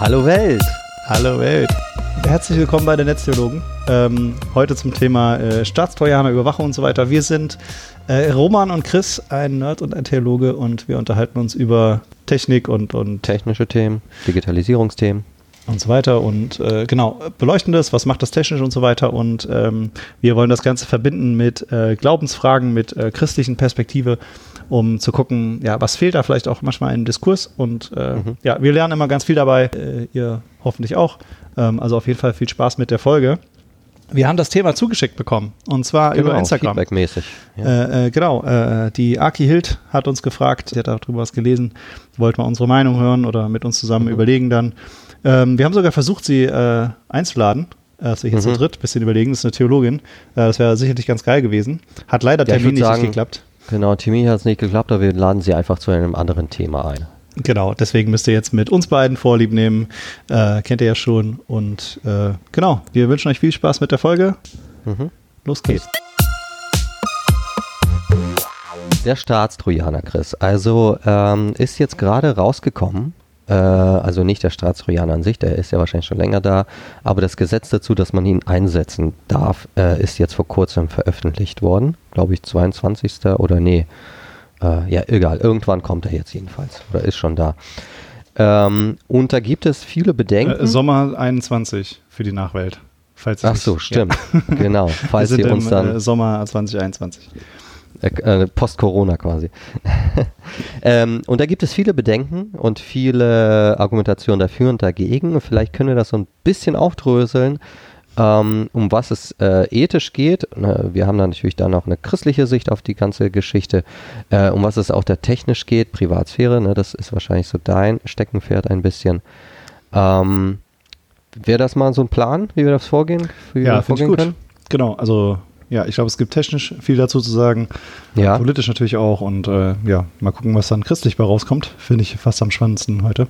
Hallo Welt! Hallo Welt! Herzlich willkommen bei den Netztheologen. Ähm, heute zum Thema äh, Staatstrojaner, Überwachung und so weiter. Wir sind äh, Roman und Chris, ein Nerd und ein Theologe, und wir unterhalten uns über Technik und, und technische Themen, Digitalisierungsthemen und so weiter und äh, genau, beleuchten das, was macht das technisch und so weiter und ähm, wir wollen das Ganze verbinden mit äh, Glaubensfragen, mit äh, christlichen Perspektive, um zu gucken, ja, was fehlt da vielleicht auch manchmal im Diskurs und äh, mhm. ja, wir lernen immer ganz viel dabei, äh, ihr hoffentlich auch, ähm, also auf jeden Fall viel Spaß mit der Folge. Wir haben das Thema zugeschickt bekommen und zwar genau, über Instagram. Feedbackmäßig. Ja. Äh, äh, genau, äh, die Aki Hild hat uns gefragt, sie hat darüber was gelesen, wollte mal unsere Meinung hören oder mit uns zusammen mhm. überlegen dann. Ähm, wir haben sogar versucht, sie äh, einzuladen. Äh, dass wir hier mhm. zu dritt bisschen überlegen. Das ist eine Theologin. Äh, das wäre sicherlich ganz geil gewesen. Hat leider ja, Termin nicht geklappt. Genau, Termin hat es nicht geklappt, aber wir laden sie einfach zu einem anderen Thema ein. Genau, deswegen müsst ihr jetzt mit uns beiden Vorlieb nehmen. Äh, kennt ihr ja schon. Und äh, genau, wir wünschen euch viel Spaß mit der Folge. Mhm. Los geht's. Der Staatstrojaner, Chris. Also ähm, ist jetzt gerade rausgekommen, also nicht der Staatstrojaner an sich, der ist ja wahrscheinlich schon länger da, aber das Gesetz dazu, dass man ihn einsetzen darf, äh, ist jetzt vor kurzem veröffentlicht worden. Glaube ich, 22. oder nee. Äh, ja, egal, irgendwann kommt er jetzt jedenfalls oder ist schon da. Ähm, und da gibt es viele Bedenken. Äh, Sommer 21 für die Nachwelt. Falls Ach so, stimmt. Ja. Genau. Falls ihr uns dann. Äh, Sommer 2021. Äh, Post-Corona quasi. ähm, und da gibt es viele Bedenken und viele Argumentationen dafür und dagegen. Vielleicht können wir das so ein bisschen aufdröseln, ähm, um was es äh, ethisch geht. Wir haben da natürlich dann auch eine christliche Sicht auf die ganze Geschichte, äh, um was es auch da technisch geht, Privatsphäre, ne, das ist wahrscheinlich so dein Steckenpferd ein bisschen. Ähm, Wäre das mal so ein Plan, wie wir das vorgehen? Wie ja, finde ich gut. Können? Genau, also ja, ich glaube, es gibt technisch viel dazu zu sagen. Ja. Politisch natürlich auch. Und äh, ja, mal gucken, was dann christlich bei rauskommt. Finde ich fast am spannendsten heute.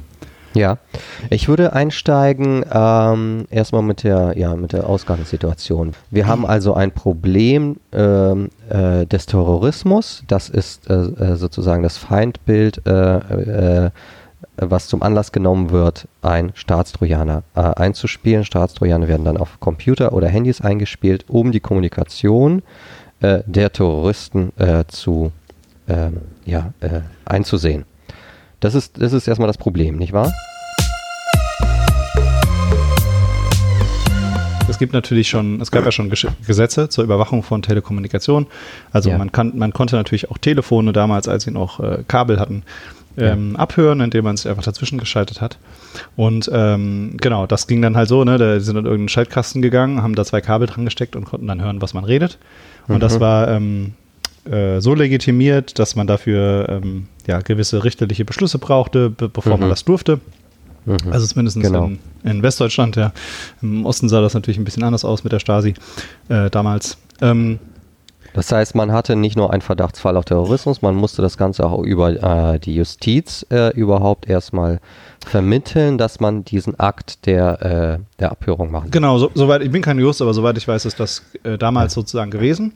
Ja, ich würde einsteigen ähm, erstmal mit der, ja, mit der Ausgangssituation. Wir haben also ein Problem ähm, äh, des Terrorismus. Das ist äh, äh sozusagen das Feindbild äh, äh, was zum Anlass genommen wird, ein Staatstrojaner äh, einzuspielen. Staatstrojaner werden dann auf Computer oder Handys eingespielt, um die Kommunikation äh, der Terroristen äh, zu ähm, ja, äh, einzusehen. Das ist, das ist erstmal das Problem, nicht wahr? Es gibt natürlich schon, es gab ja schon Gesetze zur Überwachung von Telekommunikation. Also ja. man, kann, man konnte natürlich auch Telefone damals, als sie noch äh, Kabel hatten, ähm, abhören, indem man sich einfach dazwischen geschaltet hat. Und ähm, genau, das ging dann halt so, ne? Da sind in irgendeinen Schaltkasten gegangen, haben da zwei Kabel dran gesteckt und konnten dann hören, was man redet. Und mhm. das war ähm, äh, so legitimiert, dass man dafür ähm, ja, gewisse richterliche Beschlüsse brauchte, be bevor mhm. man das durfte. Mhm. Also zumindest genau. in, in, Westdeutschland, ja. Im Osten sah das natürlich ein bisschen anders aus mit der Stasi äh, damals. Ähm, das heißt, man hatte nicht nur einen Verdachtsfall auf Terrorismus, man musste das Ganze auch über äh, die Justiz äh, überhaupt erstmal vermitteln, dass man diesen Akt der, äh, der Abhörung machen Genau, so, soweit, ich bin kein Jurist, aber soweit ich weiß, ist das äh, damals sozusagen gewesen.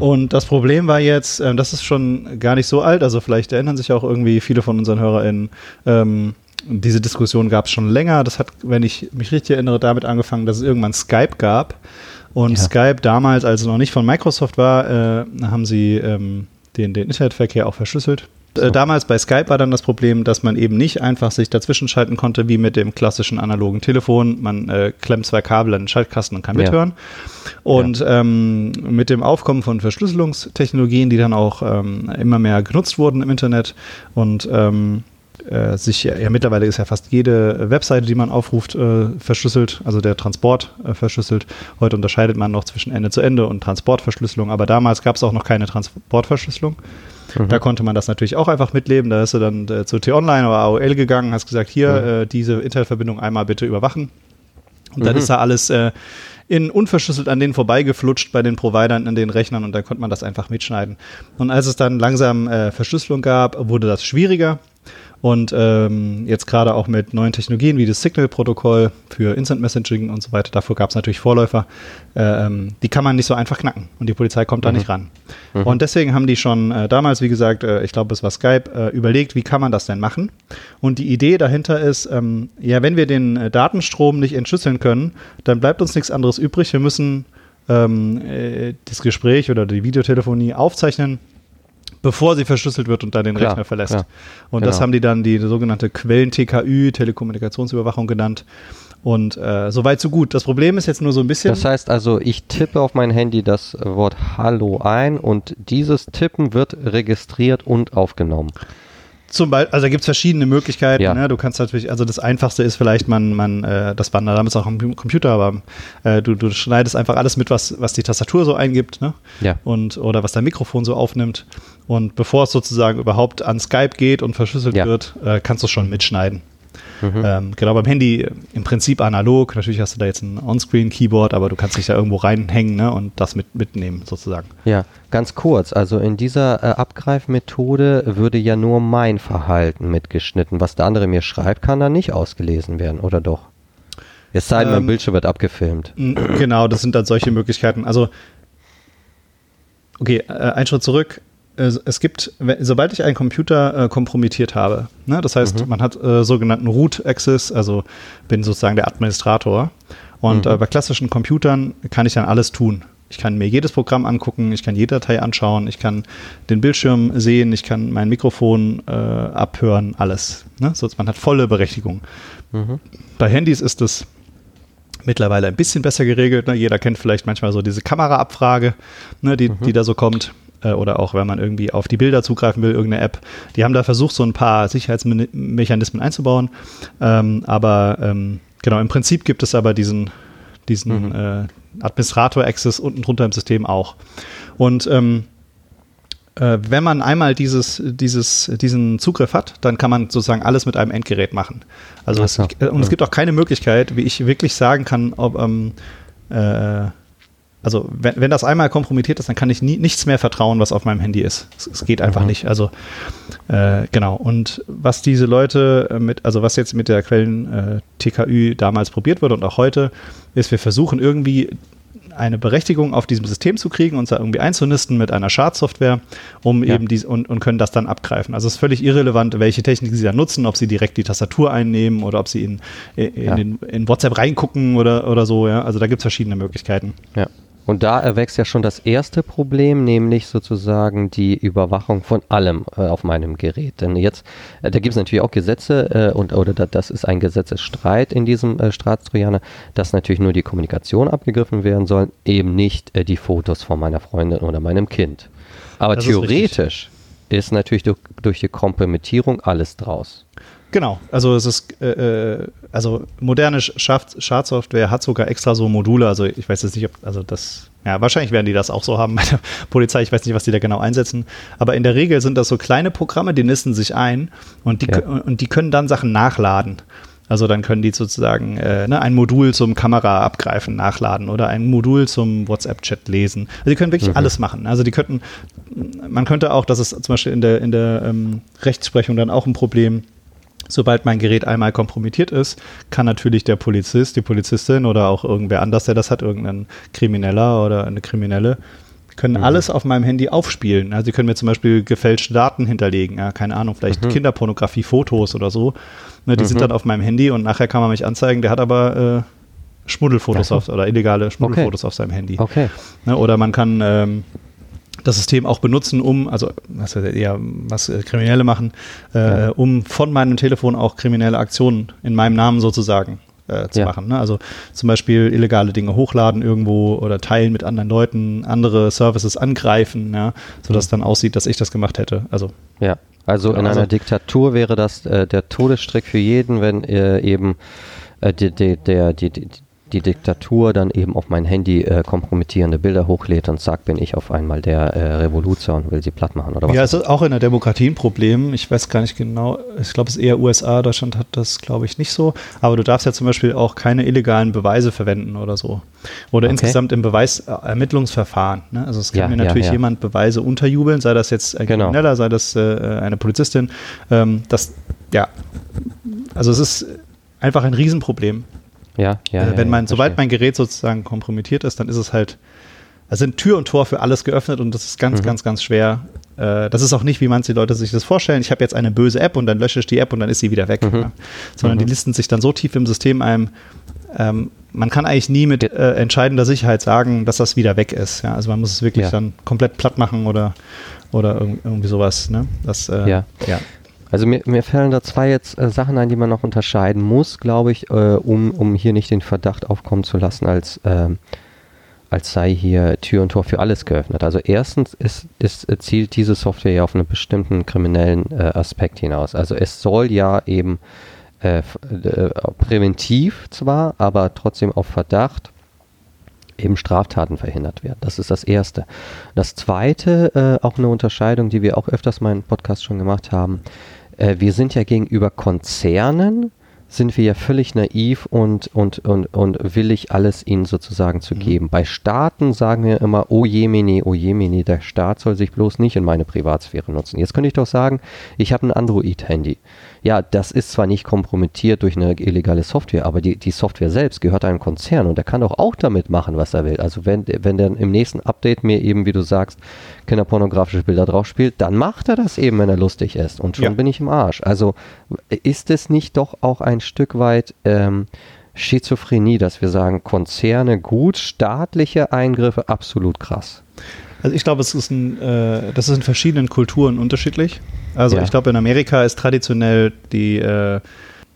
Und das Problem war jetzt, äh, das ist schon gar nicht so alt, also vielleicht erinnern sich auch irgendwie viele von unseren HörerInnen, ähm, diese Diskussion gab es schon länger. Das hat, wenn ich mich richtig erinnere, damit angefangen, dass es irgendwann Skype gab. Und ja. Skype damals, als es noch nicht von Microsoft war, äh, haben sie ähm, den, den Internetverkehr auch verschlüsselt. Äh, so. Damals bei Skype war dann das Problem, dass man eben nicht einfach sich dazwischen schalten konnte, wie mit dem klassischen analogen Telefon. Man äh, klemmt zwei Kabel an den Schaltkasten und kann ja. mithören. Und ja. ähm, mit dem Aufkommen von Verschlüsselungstechnologien, die dann auch ähm, immer mehr genutzt wurden im Internet und ähm, äh, sich, ja, mittlerweile ist ja fast jede Webseite, die man aufruft, äh, verschlüsselt, also der Transport äh, verschlüsselt. Heute unterscheidet man noch zwischen Ende zu Ende und Transportverschlüsselung, aber damals gab es auch noch keine Transportverschlüsselung. Mhm. Da konnte man das natürlich auch einfach mitleben. Da ist du dann äh, zu T-Online oder AOL gegangen, hast gesagt, hier, mhm. Äh, diese Internetverbindung einmal bitte überwachen. Und dann mhm. ist da alles äh, in unverschlüsselt an denen vorbeigeflutscht bei den Providern an den Rechnern und dann konnte man das einfach mitschneiden. Und als es dann langsam äh, Verschlüsselung gab, wurde das schwieriger Und ähm, jetzt gerade auch mit neuen Technologien wie das Signal-Protokoll für Instant Messaging und so weiter, dafür gab es natürlich Vorläufer, ähm, die kann man nicht so einfach knacken und die Polizei kommt da nicht ran. Mhm. Und deswegen haben die schon äh, damals, wie gesagt, äh, ich glaube, es war Skype, äh, überlegt, wie kann man das denn machen? Und die Idee dahinter ist, ähm, ja, wenn wir den äh, Datenstrom nicht entschlüsseln können, dann bleibt uns nichts anderes übrig. Wir müssen ähm, äh, das Gespräch oder die Videotelefonie aufzeichnen bevor sie verschlüsselt wird und dann den klar, Rechner verlässt. Klar. Und genau. das haben die dann die sogenannte Quellen-TKÜ, Telekommunikationsüberwachung genannt. Und äh, soweit so gut. Das Problem ist jetzt nur so ein bisschen. Das heißt also, ich tippe auf mein Handy das Wort Hallo ein und dieses Tippen wird registriert und aufgenommen. Zum Beispiel, also da gibt es verschiedene Möglichkeiten. Ja. Ne? Du kannst natürlich, also das Einfachste ist vielleicht, man, man, äh, das war damals auch am Computer, aber äh, du, du schneidest einfach alles mit, was, was die Tastatur so eingibt, ne? Ja. Und oder was dein Mikrofon so aufnimmt. Und bevor es sozusagen überhaupt an Skype geht und verschlüsselt ja. wird, äh, kannst du es schon mitschneiden. Mhm. Ähm, genau, beim Handy im Prinzip analog. Natürlich hast du da jetzt ein On-Screen-Keyboard, aber du kannst dich da irgendwo reinhängen ne, und das mit, mitnehmen sozusagen. Ja, ganz kurz. Also in dieser äh, Abgreifmethode würde ja nur mein Verhalten mitgeschnitten. Was der andere mir schreibt, kann dann nicht ausgelesen werden, oder doch? Es sei denn, ähm, mein Bildschirm wird abgefilmt. Genau, das sind dann solche Möglichkeiten. Also, okay, äh, ein Schritt zurück es gibt, sobald ich einen Computer äh, kompromittiert habe, ne, das heißt, mhm. man hat äh, sogenannten Root Access, also bin sozusagen der Administrator. Und mhm. äh, bei klassischen Computern kann ich dann alles tun. Ich kann mir jedes Programm angucken, ich kann jede Datei anschauen, ich kann den Bildschirm sehen, ich kann mein Mikrofon äh, abhören, alles. Ne? So, man hat volle Berechtigung. Mhm. Bei Handys ist es mittlerweile ein bisschen besser geregelt. Ne? Jeder kennt vielleicht manchmal so diese Kameraabfrage, ne, die, mhm. die da so kommt äh, oder auch wenn man irgendwie auf die Bilder zugreifen will, irgendeine App. Die haben da versucht, so ein paar Sicherheitsmechanismen einzubauen. Ähm, aber ähm, genau, im Prinzip gibt es aber diesen, diesen mhm. äh, Administrator-Access unten drunter im System auch. Und ähm, äh, wenn man einmal dieses, dieses, diesen Zugriff hat, dann kann man sozusagen alles mit einem Endgerät machen. Also so. es, und es gibt auch keine Möglichkeit, wie ich wirklich sagen kann, ob ähm, äh, also wenn, wenn das einmal kompromittiert ist, dann kann ich nie, nichts mehr vertrauen, was auf meinem Handy ist. Es, es geht einfach mhm. nicht. Also äh, genau. Und was diese Leute äh, mit, also was jetzt mit der Quellen äh, TKÜ damals probiert wurde und auch heute, ist, wir versuchen irgendwie eine Berechtigung auf diesem System zu kriegen, uns da irgendwie einzunisten mit einer Schadsoftware, um ja. eben dies und, und können das dann abgreifen. Also es ist völlig irrelevant, welche Technik sie da nutzen, ob sie direkt die Tastatur einnehmen oder ob sie in, in, ja. den, in WhatsApp reingucken oder, oder so, ja. Also da gibt es verschiedene Möglichkeiten. Ja. Und da erwächst ja schon das erste Problem, nämlich sozusagen die Überwachung von allem äh, auf meinem Gerät. Denn jetzt, äh, da gibt es natürlich auch Gesetze äh, und oder da, das ist ein Gesetzesstreit in diesem äh, Staatstrojaner, dass natürlich nur die Kommunikation abgegriffen werden soll, eben nicht äh, die Fotos von meiner Freundin oder meinem Kind. Aber das theoretisch ist, ist, natürlich durch, durch die Kompromittierung alles draus. Genau, also es ist, äh, äh also moderne Schadsoftware hat sogar extra so Module, also ich weiß jetzt nicht, ob, also das, ja, wahrscheinlich werden die das auch so haben bei der Polizei, ich weiß nicht, was die da genau einsetzen, aber in der Regel sind das so kleine Programme, die nisten sich ein und die, ja. und die können dann Sachen nachladen. Also dann können die sozusagen äh, ne, ein Modul zum Kamera abgreifen, nachladen oder ein Modul zum WhatsApp-Chat lesen. Also die können wirklich mhm. alles machen. Also die könnten, man könnte auch, das ist zum Beispiel in der, in der ähm, Rechtsprechung dann auch ein Problem, Sobald mein Gerät einmal kompromittiert ist, kann natürlich der Polizist, die Polizistin oder auch irgendwer anders, der das hat, irgendein Krimineller oder eine Kriminelle, können mhm. alles auf meinem Handy aufspielen. Also sie können mir zum Beispiel gefälschte Daten hinterlegen, ja, keine Ahnung, vielleicht mhm. Kinderpornografie, Fotos oder so. Ne, die mhm. sind dann auf meinem Handy und nachher kann man mich anzeigen, der hat aber äh, Schmuddelfotos so. auf, oder illegale Schmuddelfotos okay. auf seinem Handy. Okay. Ne, oder man kann ähm, das System auch benutzen, um, also was eher was äh, Kriminelle machen, äh, ja. um von meinem Telefon auch kriminelle Aktionen in meinem Namen sozusagen äh, zu ja. machen. Ne? Also zum Beispiel illegale Dinge hochladen irgendwo oder teilen mit anderen Leuten, andere Services angreifen, ja, sodass mhm. dann aussieht, dass ich das gemacht hätte. Also ja, also genau, in einer also, Diktatur wäre das äh, der Todesstrick für jeden, wenn äh, eben äh, die, die, der, die, die, die Diktatur dann eben auf mein Handy äh, kompromittierende Bilder hochlädt und sagt, bin ich auf einmal der äh, Revoluzer und will sie platt machen oder was? Ja, es ist auch in der Demokratie ein Problem. Ich weiß gar nicht genau, ich glaube, es ist eher USA, Deutschland hat das, glaube ich, nicht so. Aber du darfst ja zum Beispiel auch keine illegalen Beweise verwenden oder so. Oder okay. insgesamt im Beweisermittlungsverfahren. Ne? Also es kann ja, mir natürlich ja, ja. jemand Beweise unterjubeln, sei das jetzt ein genau. Krimineller, sei das äh, eine Polizistin. Ähm, das ja, also es ist einfach ein Riesenproblem. Ja, ja. äh, wenn mein, ja, sobald mein Gerät sozusagen kompromittiert ist, dann ist es halt, da sind Tür und Tor für alles geöffnet und das ist ganz, Mhm. ganz, ganz schwer. Äh, das ist auch nicht, wie manche Leute sich das vorstellen. Ich habe jetzt eine böse App und dann lösche ich die App und dann ist sie wieder weg. Mhm. Ja. Sondern die listen sich dann so tief im System ein, ähm, man kann eigentlich nie mit äh, entscheidender Sicherheit sagen, dass das wieder weg ist. Ja? Also man muss es wirklich dann komplett platt machen oder, oder irg- irgendwie sowas. Ne? Das, äh, Ja. ja. Also mir, mir fallen da zwei jetzt äh, Sachen ein, die man noch unterscheiden muss, glaube ich, äh, um, um hier nicht den Verdacht aufkommen zu lassen, als, ähm, als sei hier Tür und Tor für alles geöffnet. Also erstens ist, ist, äh, zielt diese Software ja auf einen bestimmten kriminellen äh, Aspekt hinaus. Also es soll ja eben äh, äh, präventiv zwar, aber trotzdem auf Verdacht eben Straftaten verhindert werden. Das ist das Erste. Das Zweite, äh, auch eine Unterscheidung, die wir auch öfters mal im Podcast schon gemacht haben. Äh, wir sind ja gegenüber Konzernen, sind wir ja völlig naiv und, und, und, und willig, alles ihnen sozusagen zu geben. Bei Staaten sagen wir immer, oh jemini, oh jemini, der Staat soll sich bloß nicht in meine Privatsphäre nutzen. Jetzt könnte ich doch sagen, ich habe ein Android-Handy. Ja, das ist zwar nicht kompromittiert durch eine illegale Software, aber die, die Software selbst gehört einem Konzern und der kann doch auch damit machen, was er will. Also wenn, wenn der im nächsten Update mir eben, wie du sagst, kinderpornografische Bilder drauf spielt, dann macht er das eben, wenn er lustig ist. Und schon Ja. bin ich im Arsch. Also ist es nicht doch auch ein Stück weit ähm, Schizophrenie, dass wir sagen, Konzerne gut, staatliche Eingriffe absolut krass. Also ich glaube, es ist ein, äh, das ist in verschiedenen Kulturen unterschiedlich. Also Ja. ich glaube, in Amerika ist traditionell die äh,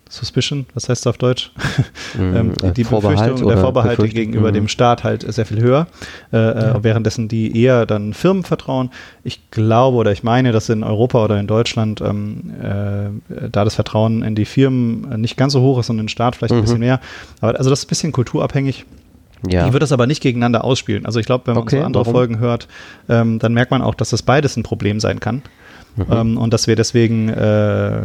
Suspicion, was heißt das auf Deutsch? ähm, äh, die Vorbehalt Befürchtung, der oder Vorbehalt Befürchtung, gegenüber mhm. dem Staat halt sehr viel höher, äh, äh, währenddessen die eher dann Firmen vertrauen. Ich glaube oder ich meine, dass in Europa oder in Deutschland ähm, äh, da das Vertrauen in die Firmen nicht ganz so hoch ist und in den Staat vielleicht ein Mhm. bisschen mehr. Aber also das ist ein bisschen kulturabhängig. Ja. Ich würde das aber nicht gegeneinander ausspielen. Also ich glaube, wenn man Okay, so andere warum? Folgen hört, ähm, dann merkt man auch, dass das beides ein Problem sein kann. Mhm. Ähm, und dass wir deswegen äh,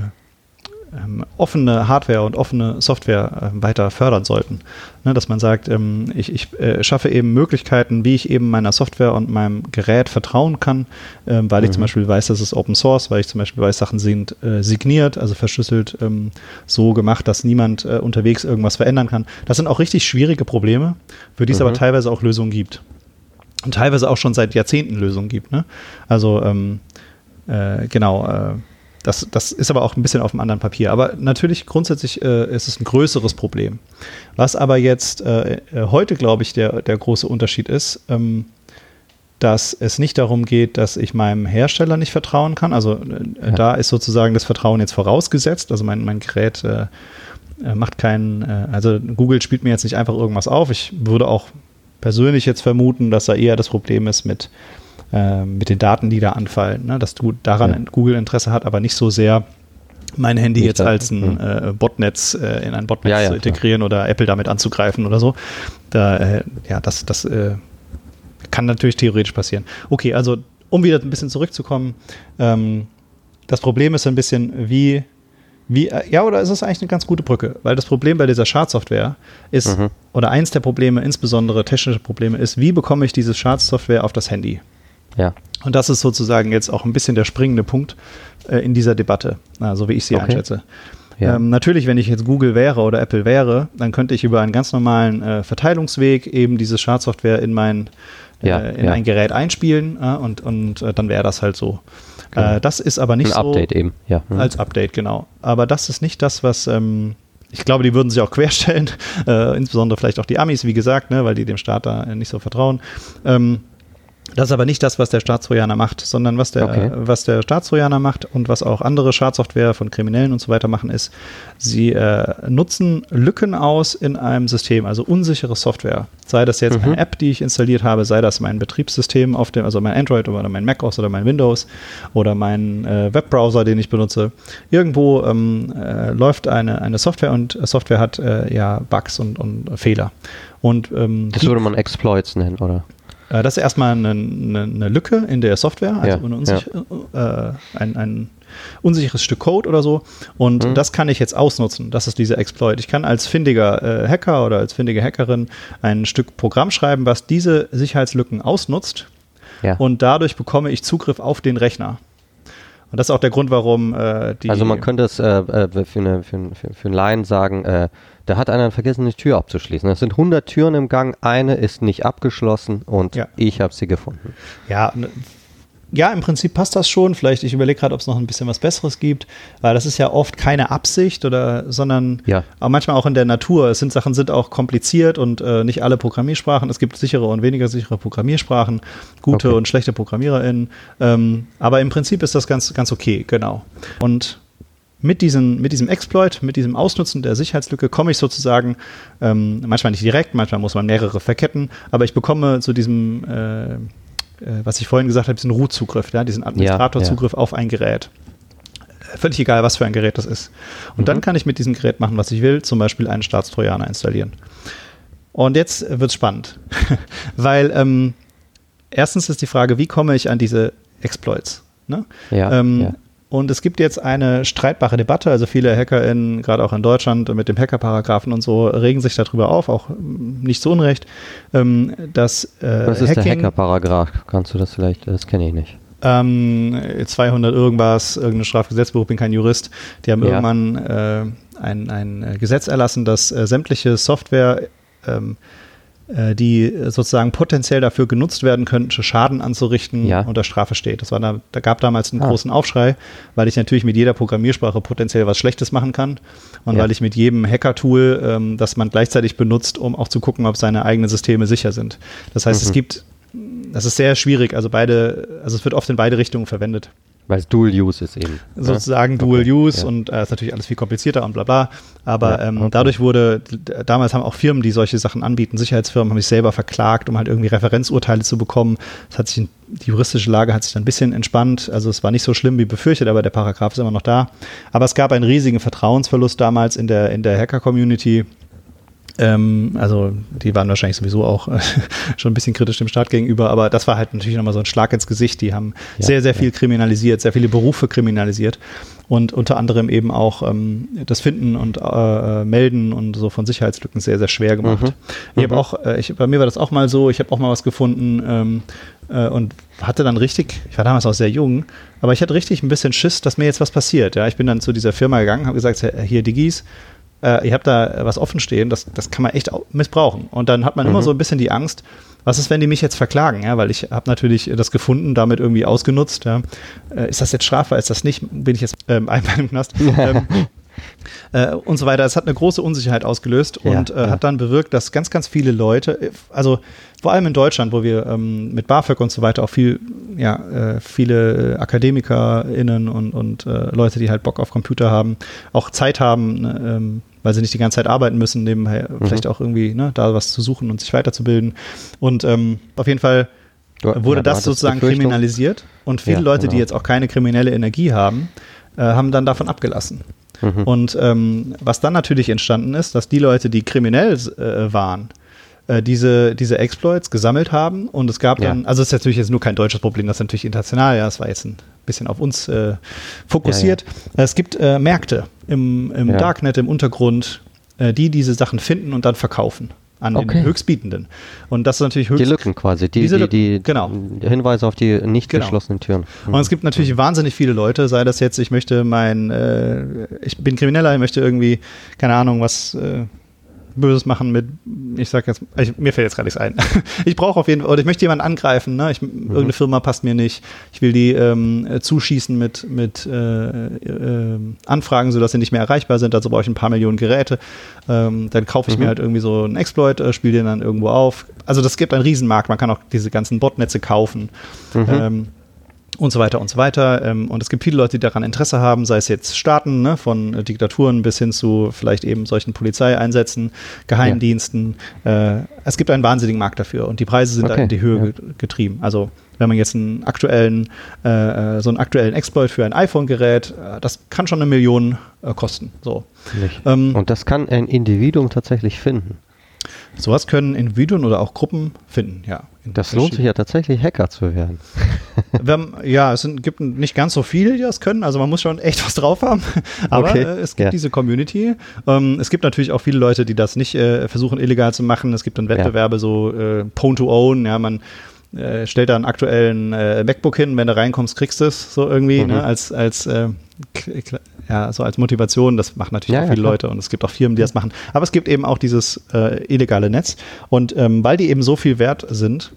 ähm, offene Hardware und offene Software äh, weiter fördern sollten. Ne, dass man sagt, ähm, ich, ich äh, schaffe eben Möglichkeiten, wie ich eben meiner Software und meinem Gerät vertrauen kann, ähm, weil ich zum Beispiel weiß, dass es Open Source, weil ich zum Beispiel weiß, Sachen sind äh, signiert, also verschlüsselt, ähm, so gemacht, dass niemand äh, unterwegs irgendwas verändern kann. Das sind auch richtig schwierige Probleme, für die es Mhm. aber teilweise auch Lösungen gibt. Und teilweise auch schon seit Jahrzehnten Lösungen gibt. Ne? Also ähm, äh, genau, äh, das, das ist aber auch ein bisschen auf einem anderen Papier. Aber natürlich grundsätzlich äh, ist es ein größeres Problem. Was aber jetzt äh, äh, heute, glaube ich, der, der große Unterschied ist, ähm, dass es nicht darum geht, dass ich meinem Hersteller nicht vertrauen kann. Also äh, da ist sozusagen das Vertrauen jetzt vorausgesetzt. Also mein, mein Gerät äh, äh, macht keinen, äh, also Google spielt mir jetzt nicht einfach irgendwas auf. Ich würde auch persönlich jetzt vermuten, dass da eher das Problem ist mit, äh, mit den Daten, die da anfallen. Ne? Dass du daran Ja. Google Interesse hat, aber nicht so sehr mein Handy Nicht jetzt da- als ein hm. äh, Botnetz äh, in ein Botnetz Ja, ja, zu integrieren oder Apple damit anzugreifen oder so. Da, äh, ja, das, das äh, kann natürlich theoretisch passieren. Okay, also um wieder ein bisschen zurückzukommen, ähm, das Problem ist ein bisschen, wie, wie, äh, ja, oder ist es eigentlich eine ganz gute Brücke? Weil das Problem bei dieser Schadsoftware ist, Mhm. oder eins der Probleme, insbesondere technische Probleme, ist, wie bekomme ich diese Schadsoftware auf das Handy? Ja. Und das ist sozusagen jetzt auch ein bisschen der springende Punkt äh, in dieser Debatte, äh, so wie ich sie Okay. einschätze. Ja. Ähm, natürlich, wenn ich jetzt Google wäre oder Apple wäre, dann könnte ich über einen ganz normalen äh, Verteilungsweg eben diese Schadsoftware in mein, Ja, äh, in ja. ein Gerät einspielen äh, und, und äh, dann wäre das halt so. Genau. Das ist aber nicht Ein so Update eben. Ja. Mhm. als Update, genau. Aber das ist nicht das, was ähm, ich glaube, die würden sich auch querstellen, insbesondere vielleicht auch die Amis, wie gesagt, ne, weil die dem Staat da nicht so vertrauen. Ähm, das ist aber nicht das, was der Staatstrojaner macht, sondern was der, Okay. was der Staatstrojaner macht und was auch andere Schadsoftware von Kriminellen und so weiter machen, ist, sie äh, nutzen Lücken aus in einem System, also unsichere Software. Sei das jetzt Mhm. eine App, die ich installiert habe, sei das mein Betriebssystem auf dem, also mein Android oder mein Mac OS oder mein Windows oder mein äh, Webbrowser, den ich benutze. Irgendwo ähm, äh, läuft eine, eine Software und äh, Software hat äh, ja Bugs und, und Fehler. Und ähm, Das würde man Exploits nennen, oder? Äh, Das ist erstmal eine, eine, eine Lücke in der Software, also Ja, unsich äh, ein, ein unsicheres Stück Code oder so. Und Mhm. das kann ich jetzt ausnutzen. Das ist dieser Exploit. Ich kann als findiger äh, Hacker oder als findige Hackerin ein Stück Programm schreiben, was diese Sicherheitslücken ausnutzt. Ja. Und dadurch bekomme ich Zugriff auf den Rechner. Und das ist auch der Grund, warum äh, die. Also man könnte es äh, äh, für, eine, für, für, für einen Laien sagen, äh, da hat einer vergessen, die Tür abzuschließen. Es sind 100 Türen im Gang, eine ist nicht abgeschlossen und Ja. ich habe sie gefunden. Ja, ja, im Prinzip passt das schon. Vielleicht, ich überlege gerade, ob es noch ein bisschen was Besseres gibt, weil das ist ja oft keine Absicht oder, sondern Ja. aber manchmal auch in der Natur. Es sind Sachen sind auch kompliziert und äh, nicht alle Programmiersprachen. Es gibt sichere und weniger sichere Programmiersprachen, gute Okay. und schlechte ProgrammiererInnen. Ähm, aber im Prinzip ist das ganz, ganz okay, genau. Und mit, diesen, mit diesem Exploit, mit diesem Ausnutzen der Sicherheitslücke komme ich sozusagen, ähm, manchmal nicht direkt, manchmal muss man mehrere verketten, aber ich bekomme zu diesem, äh, äh, was ich vorhin gesagt habe, diesen Root-Zugriff, ja, diesen Administratorzugriff auf ein Gerät. Völlig egal, was für ein Gerät das ist. Und dann kann ich mit diesem Gerät machen, was ich will, zum Beispiel einen Staatstrojaner installieren. Und jetzt wird es spannend, weil ähm, erstens ist die Frage, wie komme ich an diese Exploits? Ne? Ja, ähm, ja. Und es gibt jetzt eine streitbare Debatte, also viele HackerInnen, gerade auch in Deutschland mit dem Hacker-Paragraphen und so, regen sich darüber auf, auch ähm, nicht zu Unrecht, ähm, dass äh, Was ist der Hacking, Hacker-Paragraph? Kannst du das vielleicht, das kenne ich nicht. ähm, 200 irgendwas, irgendein Strafgesetzbuch, bin kein Jurist, die haben Ja. irgendwann äh, ein, ein Gesetz erlassen, dass äh, sämtliche Software, ähm, äh, die sozusagen potenziell dafür genutzt werden könnte, Schaden anzurichten, Ja. unter Strafe steht. Das war da, da gab damals einen Ah. großen Aufschrei, weil ich natürlich mit jeder Programmiersprache potenziell was Schlechtes machen kann und Ja. weil ich mit jedem Hacker-Tool, ähm, das man gleichzeitig benutzt, um auch zu gucken, ob seine eigenen Systeme sicher sind. Das heißt, es Mhm. gibt das ist sehr schwierig. Also beide, also es wird oft in beide Richtungen verwendet. Weil es Dual Use ist eben. ne? Sozusagen Okay, Dual Use ja. und äh, ist natürlich alles viel komplizierter und bla bla. Aber Ja, ähm, okay. dadurch wurde, damals haben auch Firmen, die solche Sachen anbieten, Sicherheitsfirmen, haben sich selber verklagt, um halt irgendwie Referenzurteile zu bekommen. Es hat sich, die juristische Lage hat sich dann ein bisschen entspannt. Also es war nicht so schlimm wie befürchtet, aber der Paragraph ist immer noch da. Aber es gab einen riesigen Vertrauensverlust damals in der, in der Hacker-Community. Ähm, also die waren wahrscheinlich sowieso auch äh, schon ein bisschen kritisch dem Staat gegenüber, aber das war halt natürlich nochmal so ein Schlag ins Gesicht. Die haben Ja, sehr, sehr ja. viel kriminalisiert, sehr viele Berufe kriminalisiert und unter anderem eben auch ähm, das Finden und äh, äh, Melden und so von Sicherheitslücken sehr, sehr schwer gemacht. Mhm. Ich habe Mhm. auch, äh, ich, bei mir war das auch mal so, ich habe auch mal was gefunden ähm, äh, und hatte dann richtig, ich war damals auch sehr jung, aber ich hatte richtig ein bisschen Schiss, dass mir jetzt was passiert. Ja, ich bin dann zu dieser Firma gegangen, habe gesagt, hier Diggis, äh, ihr habt da was offen stehen, das, das kann man echt au- missbrauchen. Und dann hat man immer Mhm. so ein bisschen die Angst, was ist, wenn die mich jetzt verklagen? Ja, weil ich habe natürlich das gefunden, damit irgendwie ausgenutzt. Ja. Äh, ist das jetzt strafbar? Ist das nicht? Bin ich jetzt ähm, einmal im Knast? ähm, äh, und so weiter. Es hat eine große Unsicherheit ausgelöst Ja, und äh, ja. hat dann bewirkt, dass ganz, ganz viele Leute, äh, also vor allem in Deutschland, wo wir ähm, mit BAföG und so weiter auch viel, ja, äh, viele AkademikerInnen und, und äh, Leute, die halt Bock auf Computer haben, auch Zeit haben, ne, ähm, weil sie nicht die ganze Zeit arbeiten müssen, nebenher Mhm. vielleicht auch irgendwie ne, da was zu suchen und sich weiterzubilden. Und ähm, auf jeden Fall wurde ja, das sozusagen kriminalisiert und viele Ja, Leute, die genau. jetzt auch keine kriminelle Energie haben, äh, haben dann davon abgelassen. Mhm. Und ähm, was dann natürlich entstanden ist, dass die Leute, die kriminell äh, waren, äh, diese, diese Exploits gesammelt haben und es gab Ja. dann, also es ist natürlich jetzt nur kein deutsches Problem, das ist natürlich international, ja, das war jetzt ein bisschen auf uns äh, fokussiert. Es gibt äh, Märkte im, im Ja. Darknet, im Untergrund, äh, die diese Sachen finden und dann verkaufen an Okay. den Höchstbietenden. Und das ist natürlich höchst Die Lücken quasi, die, Diese die, die genau. Hinweise auf die nicht Genau. geschlossenen Türen. Und es gibt natürlich wahnsinnig viele Leute, sei das jetzt, ich möchte mein, äh, ich bin Krimineller, ich möchte irgendwie, keine Ahnung, was äh, Böses machen mit, ich sag jetzt, ich, mir fällt jetzt gerade nichts ein. ich brauche auf jeden Fall, oder ich möchte jemanden angreifen, ne? ich, irgendeine Firma passt mir nicht, ich will die ähm, äh, zuschießen mit, mit äh, äh, Anfragen, sodass sie nicht mehr erreichbar sind, dazu brauche ich ein paar Millionen Geräte. Ähm, dann kaufe ich Mhm. mir halt irgendwie so einen Exploit, äh, spiele den dann irgendwo auf. Also das gibt einen Riesenmarkt, man kann auch diese ganzen Botnetze kaufen. Mhm. Ähm, und so weiter und so weiter. Ähm, und es gibt viele Leute, die daran Interesse haben, sei es jetzt Staaten, ne, von äh, Diktaturen bis hin zu vielleicht eben solchen Polizeieinsätzen, Geheimdiensten. Äh, es gibt einen wahnsinnigen Markt dafür und die Preise sind da Okay, in die Höhe ja. ge- getrieben. Also wenn man jetzt einen aktuellen, äh, so einen aktuellen Exploit für ein iPhone-Gerät, das kann schon eine Million äh, kosten. So. Ähm, Und das kann ein Individuum tatsächlich finden. Sowas können Individuen oder auch Gruppen finden, ja. Das lohnt sich ja tatsächlich, Hacker zu werden. Haben, ja, es sind, gibt nicht ganz so viele, die das können. Also man muss schon echt was drauf haben. Aber Okay, äh, es gibt ja. diese Community. Ähm, es gibt natürlich auch viele Leute, die das nicht äh, versuchen illegal zu machen. Es gibt dann Wettbewerbe, so äh, Pwn to Own. Ja, man äh, stellt da einen aktuellen äh, MacBook hin, wenn du reinkommst, kriegst du es so irgendwie, Mhm. ne, als, als äh, ja, so als Motivation. Das machen natürlich Ja, auch ja, viele klar. Leute und es gibt auch Firmen, die das machen. Aber es gibt eben auch dieses äh, illegale Netz. Und ähm, weil die eben so viel wert sind,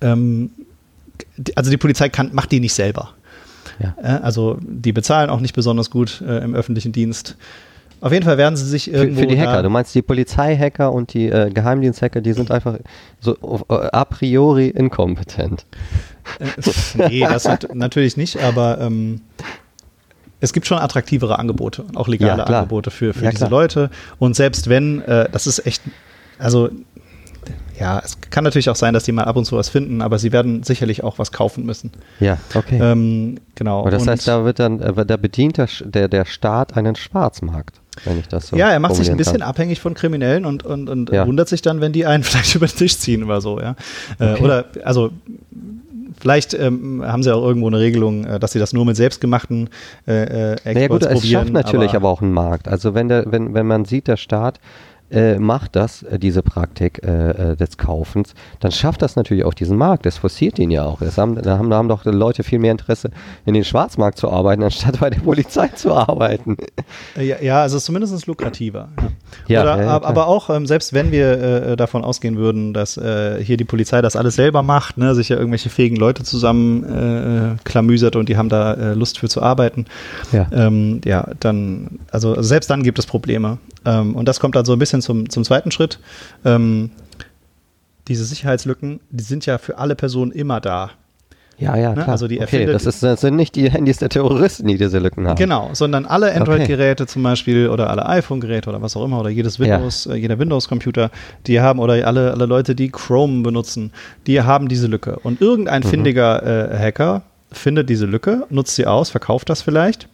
ähm, also die Polizei kann, macht die nicht selber. Ja. Äh, also die bezahlen auch nicht besonders gut äh, im öffentlichen Dienst. Auf jeden Fall werden sie sich Für, irgendwo für die Hacker, du meinst die Polizeihacker und die äh, Geheimdiensthacker, die sind einfach so äh, a priori inkompetent. Äh, nee, das nat natürlich nicht, aber ähm, es gibt schon attraktivere Angebote, auch legale Ja. Angebote für, für Ja, diese klar. Leute. Und selbst wenn, äh, das ist echt, also ja, es kann natürlich auch sein, dass die mal ab und zu was finden, aber sie werden sicherlich auch was kaufen müssen. Ja, okay. Ähm, genau. Aber das Und- heißt, da wird dann, äh, da bedient der, der, der Staat einen Schwarzmarkt, wenn ich das so ja, er macht sich ein bisschen kann. abhängig von Kriminellen und, und, und Ja. wundert sich dann, wenn die einen vielleicht über den Tisch ziehen oder so, ja. Äh, Okay. Oder, also, vielleicht ähm, haben sie auch irgendwo eine Regelung, äh, dass sie das nur mit selbstgemachten äh, äh, Exploits Naja gut, es probieren. schafft natürlich aber, auch einen Markt. Also wenn der, wenn, wenn man sieht, der Staat äh, macht das, äh, diese Praktik äh, äh, des Kaufens, dann schafft das natürlich auch diesen Markt. Das forciert ihn ja auch. Das haben, da, haben, da haben doch Leute viel mehr Interesse, in den Schwarzmarkt zu arbeiten, anstatt bei der Polizei zu arbeiten. Äh, Ja, ja, also zumindest lukrativer. Ja. Oder, ja, ja, aber auch, ähm, selbst wenn wir äh, davon ausgehen würden, dass hier die Polizei das alles selber macht, ne, sich ja irgendwelche fähigen Leute zusammen klamüsert und die haben da Lust für zu arbeiten, Ja. ähm, ja, dann, also selbst dann gibt es Probleme. Ähm, und das kommt dann so ein bisschen zum, zum zweiten Schritt. Ähm, diese Sicherheitslücken, die sind ja für alle Personen immer da. Ja, ja, Ne, klar. also die okay, das, ist, das sind nicht die Handys der Terroristen, die diese Lücken haben. Genau, sondern alle Android-Geräte zum Beispiel oder alle iPhone-Geräte oder was auch immer oder jedes Ja. Windows, äh, jeder Windows-Computer, die haben oder alle, alle Leute, die Chrome benutzen, die haben diese Lücke. Und irgendein Mhm. findiger äh, Hacker findet diese Lücke, nutzt sie aus, verkauft das vielleicht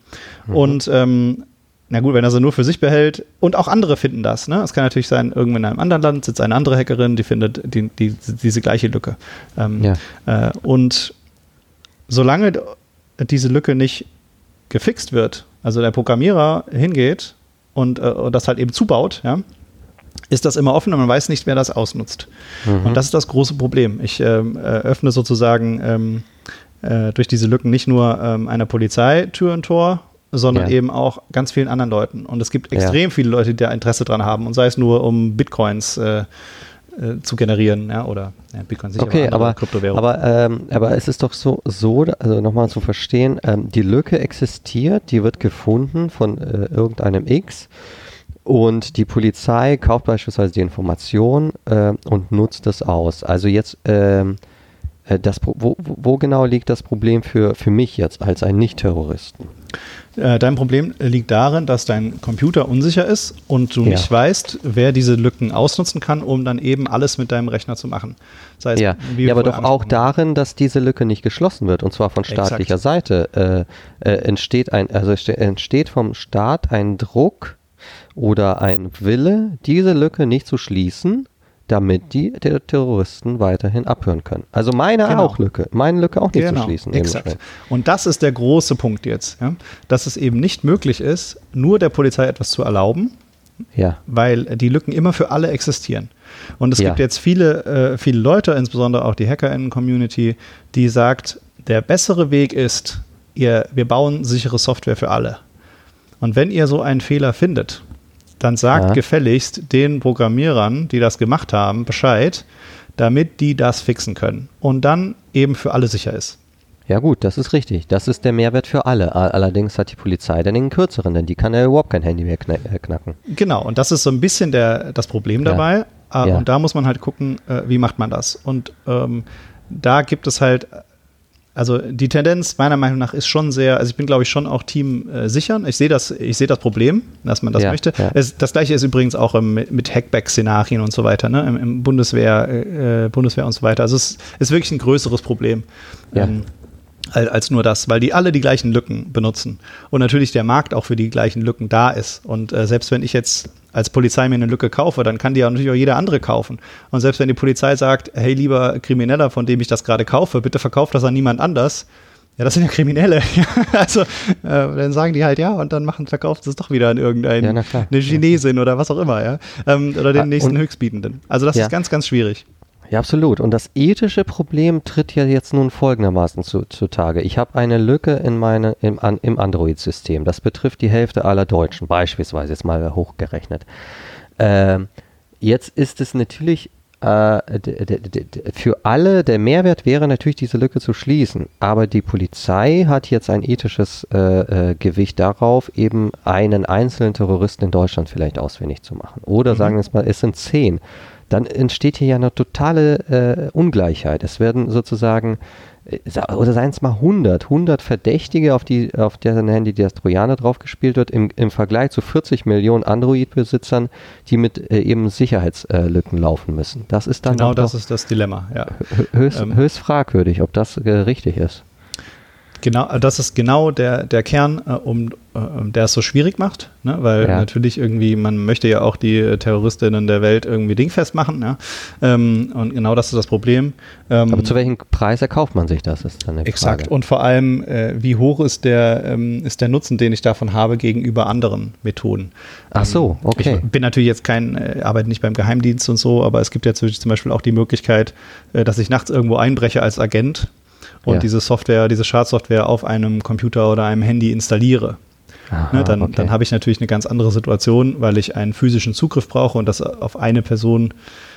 Mhm. und ähm, na gut, wenn er sie nur für sich behält und auch andere finden das. Ne? Es kann natürlich sein, irgendwo in einem anderen Land sitzt eine andere Hackerin, die findet die, die, diese gleiche Lücke. Ähm, Ja. äh, und solange diese Lücke nicht gefixt wird, also der Programmierer hingeht und, äh, und das halt eben zubaut, ja, ist das immer offen und man weiß nicht, wer das ausnutzt. Mhm. Und das ist das große Problem. Ich ähm, äh, öffne sozusagen ähm, durch diese Lücken nicht nur ähm, einer Polizei Tür und Tor, sondern Ja. eben auch ganz vielen anderen Leuten. Und es gibt Ja. extrem viele Leute, die da Interesse dran haben und sei es nur, um Bitcoins äh, äh, zu generieren, ja, oder ja, Bitcoin sicher Okay, aber, Kryptowährungen. aber, ähm, aber es ist doch so, so also nochmal zu verstehen, ähm, die Lücke existiert, die wird gefunden von äh, irgendeinem X und die Polizei kauft beispielsweise die Information äh, und nutzt das aus. Also jetzt, ähm, äh, das, Pro- wo, wo genau liegt das Problem für, für mich jetzt als einen Nicht-Terroristen? Äh, Dein Problem liegt darin, dass dein Computer unsicher ist und du Ja. nicht weißt, wer diese Lücken ausnutzen kann, um dann eben alles mit deinem Rechner zu machen. Das heißt, Ja, ja aber doch auch darin, dass diese Lücke nicht geschlossen wird und zwar von Exakt. staatlicher Seite. Äh, äh, entsteht ein, also ste- entsteht vom Staat ein Druck oder ein Wille, diese Lücke nicht zu schließen, damit die Terroristen weiterhin abhören können. Also meine Genau. auch Lücke, meine Lücke auch nicht zu schließen. Exakt. Und das ist der große Punkt jetzt, ja? dass es eben nicht möglich ist, nur der Polizei etwas zu erlauben, Ja, weil die Lücken immer für alle existieren. Und es Ja. gibt jetzt viele, äh, viele Leute, insbesondere auch die HackerInnen-Community, die sagt, der bessere Weg ist, ihr, wir bauen sichere Software für alle. Und wenn ihr so einen Fehler findet, dann sagt Ja. gefälligst den Programmierern, die das gemacht haben, Bescheid, damit die das fixen können. Und dann eben für alle sicher ist. ja gut, das ist richtig. Das ist der Mehrwert für alle. Allerdings hat die Polizei dann den kürzeren, denn die kann ja überhaupt kein Handy mehr äh, knacken. Genau, und das ist so ein bisschen der, das Problem dabei. Ja. Und da muss man halt gucken, äh, wie macht man das. Und ähm, da gibt es halt, also die Tendenz meiner Meinung nach ist schon sehr, also ich bin glaube ich schon auch Team äh, sichern. Ich sehe das, ich sehe das Problem, dass man das Ja, möchte. ja. Es, das gleiche ist übrigens auch im, mit Hackback-Szenarien und so weiter, ne? Im, im Bundeswehr, äh, Bundeswehr und so weiter. Also es ist wirklich ein größeres Problem. Ja. Ähm, als, nur das, weil die alle die gleichen Lücken benutzen. Und natürlich der Markt auch für die gleichen Lücken da ist. Und äh, selbst wenn ich jetzt als Polizei mir eine Lücke kaufe, dann kann die ja natürlich auch jeder andere kaufen. Und selbst wenn die Polizei sagt, hey, lieber Krimineller, von dem ich das gerade kaufe, bitte verkauft das an niemand anders. Ja, das sind ja Kriminelle. also, äh, dann sagen die halt ja und dann machen, verkauft es doch wieder an irgendeinen, Ja, eine Chinesin oder was auch immer, ja. Ähm, oder den Ah, nächsten und- Höchstbietenden. Also das Ja. ist ganz, ganz schwierig. Ja, absolut. Und das ethische Problem tritt ja jetzt nun folgendermaßen zu, zutage. Ich habe eine Lücke in meine, im, im Android-System. Das betrifft die Hälfte aller Deutschen, beispielsweise jetzt mal hochgerechnet. Ähm, jetzt ist es natürlich äh, für alle, der Mehrwert wäre natürlich, diese Lücke zu schließen. Aber die Polizei hat jetzt ein ethisches äh, äh, Gewicht darauf, eben einen einzelnen Terroristen in Deutschland vielleicht ausfindig zu machen. Oder mhm. sagen wir es mal, es sind zehn. Dann entsteht hier ja eine totale äh, Ungleichheit. Es werden sozusagen oder seien es mal 100, 100 Verdächtige, auf, die, auf deren Handy das Trojaner draufgespielt wird, im, im Vergleich zu 40 Millionen Android-Besitzern, die mit äh, eben Sicherheitslücken äh, laufen müssen. Das ist dann genau das ist das Dilemma. Ja. Höchst, ähm, höchst fragwürdig, ob das äh, richtig ist. Genau, äh, das ist genau der, der Kern, äh, um, äh, der es so schwierig macht, ne? weil ja. natürlich irgendwie, man möchte ja auch die äh, Terroristinnen der Welt irgendwie dingfest machen. Ja? Ähm, und genau das ist das Problem. Ähm, Aber zu welchem Preis erkauft man sich das, ist dann eine Exakt. Und vor allem, äh, wie hoch ist der, ähm, ist der Nutzen, den ich davon habe gegenüber anderen Methoden? Ach so, ähm, okay. Ich bin natürlich jetzt kein, äh, arbeite nicht beim Geheimdienst und so, aber es gibt ja zum Beispiel auch die Möglichkeit, dass ich nachts irgendwo einbreche als Agent und ja. diese Software, diese Schadsoftware auf einem Computer oder einem Handy installiere. Aha, ne, dann, okay. dann habe ich natürlich eine ganz andere Situation, weil ich einen physischen Zugriff brauche und das auf eine Person.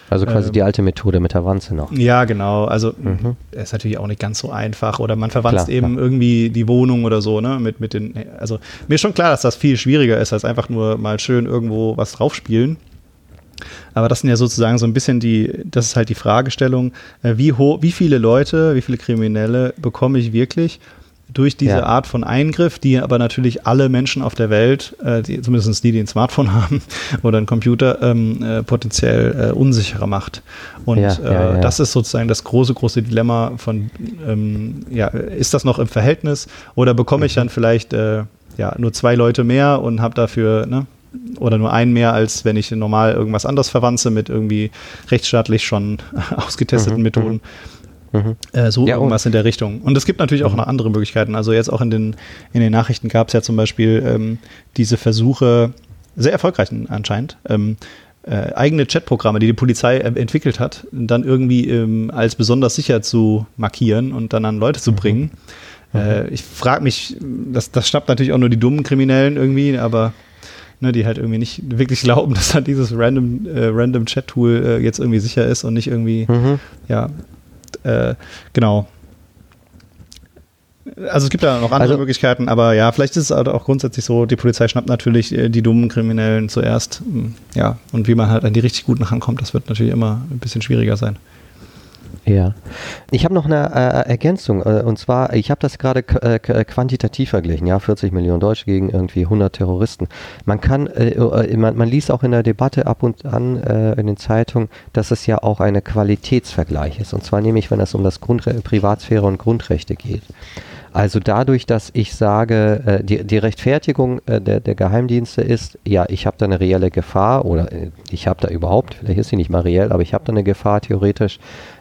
Also quasi äh, die alte Methode mit der Wanze noch. Ja, genau. Also mhm. ist natürlich auch nicht ganz so einfach. Oder man verwandt eben klar. irgendwie die Wohnung oder so, ne? Mit, mit den, also mir ist schon klar, dass das viel schwieriger ist, als einfach nur mal schön irgendwo was draufspielen. Aber das sind ja sozusagen so ein bisschen die, das ist halt die Fragestellung, äh, wie, hoch, wie viele Leute, wie viele Kriminelle bekomme ich wirklich durch diese ja. Art von Eingriff, die aber natürlich alle Menschen auf der Welt, äh, die, zumindest die, die ein Smartphone haben oder einen Computer, ähm, äh, potenziell äh, unsicherer macht. Und ja, ja, äh, das ist sozusagen das große, große Dilemma von, ähm, ja, ist das noch im Verhältnis oder bekomme ich mhm. dann vielleicht äh, ja, nur zwei Leute mehr und habe dafür ne, oder nur einen mehr, als wenn ich normal irgendwas anderes verwanze mit irgendwie rechtsstaatlich schon ausgetesteten mhm, Methoden. Mhm. mhm. Äh, so ja, irgendwas in der Richtung. Und es gibt natürlich auch mhm. noch andere Möglichkeiten. Also jetzt auch in den, in den Nachrichten gab es ja zum Beispiel ähm, diese Versuche, sehr erfolgreich anscheinend, ähm, äh, eigene Chatprogramme, die die Polizei äh, entwickelt hat, dann irgendwie ähm, als besonders sicher zu markieren und dann an Leute zu mhm. bringen. Äh, ich frage mich, das, das schnappt natürlich auch nur die dummen Kriminellen irgendwie, aber ne, die halt irgendwie nicht wirklich glauben, dass halt dieses random, äh, random Chat-Tool äh, jetzt irgendwie sicher ist und nicht irgendwie, mhm. ja, äh, genau. Also es gibt da noch andere also, Möglichkeiten, aber ja, vielleicht ist es halt auch grundsätzlich so, die Polizei schnappt natürlich äh, die dummen Kriminellen zuerst. Hm, ja, und wie man halt an die richtig Guten rankommt, das wird natürlich immer ein bisschen schwieriger sein. Ja. Ich habe noch eine äh, Ergänzung äh, und zwar, ich habe das gerade äh, quantitativ verglichen, ja, 40 Millionen Deutsche gegen irgendwie 100 Terroristen. Man kann, äh, äh, man, man, liest auch in der Debatte ab und an äh, in den Zeitungen, dass es ja auch eine Qualitätsvergleich ist und zwar nämlich, wenn es um das Grundre Privatsphäre und Grundrechte geht. Also dadurch, dass ich sage, äh, die, die Rechtfertigung äh, der, der Geheimdienste ist, ja, ich habe da eine reelle Gefahr oder äh, ich habe da überhaupt, vielleicht ist sie nicht mal reell, aber ich habe da eine Gefahr theoretisch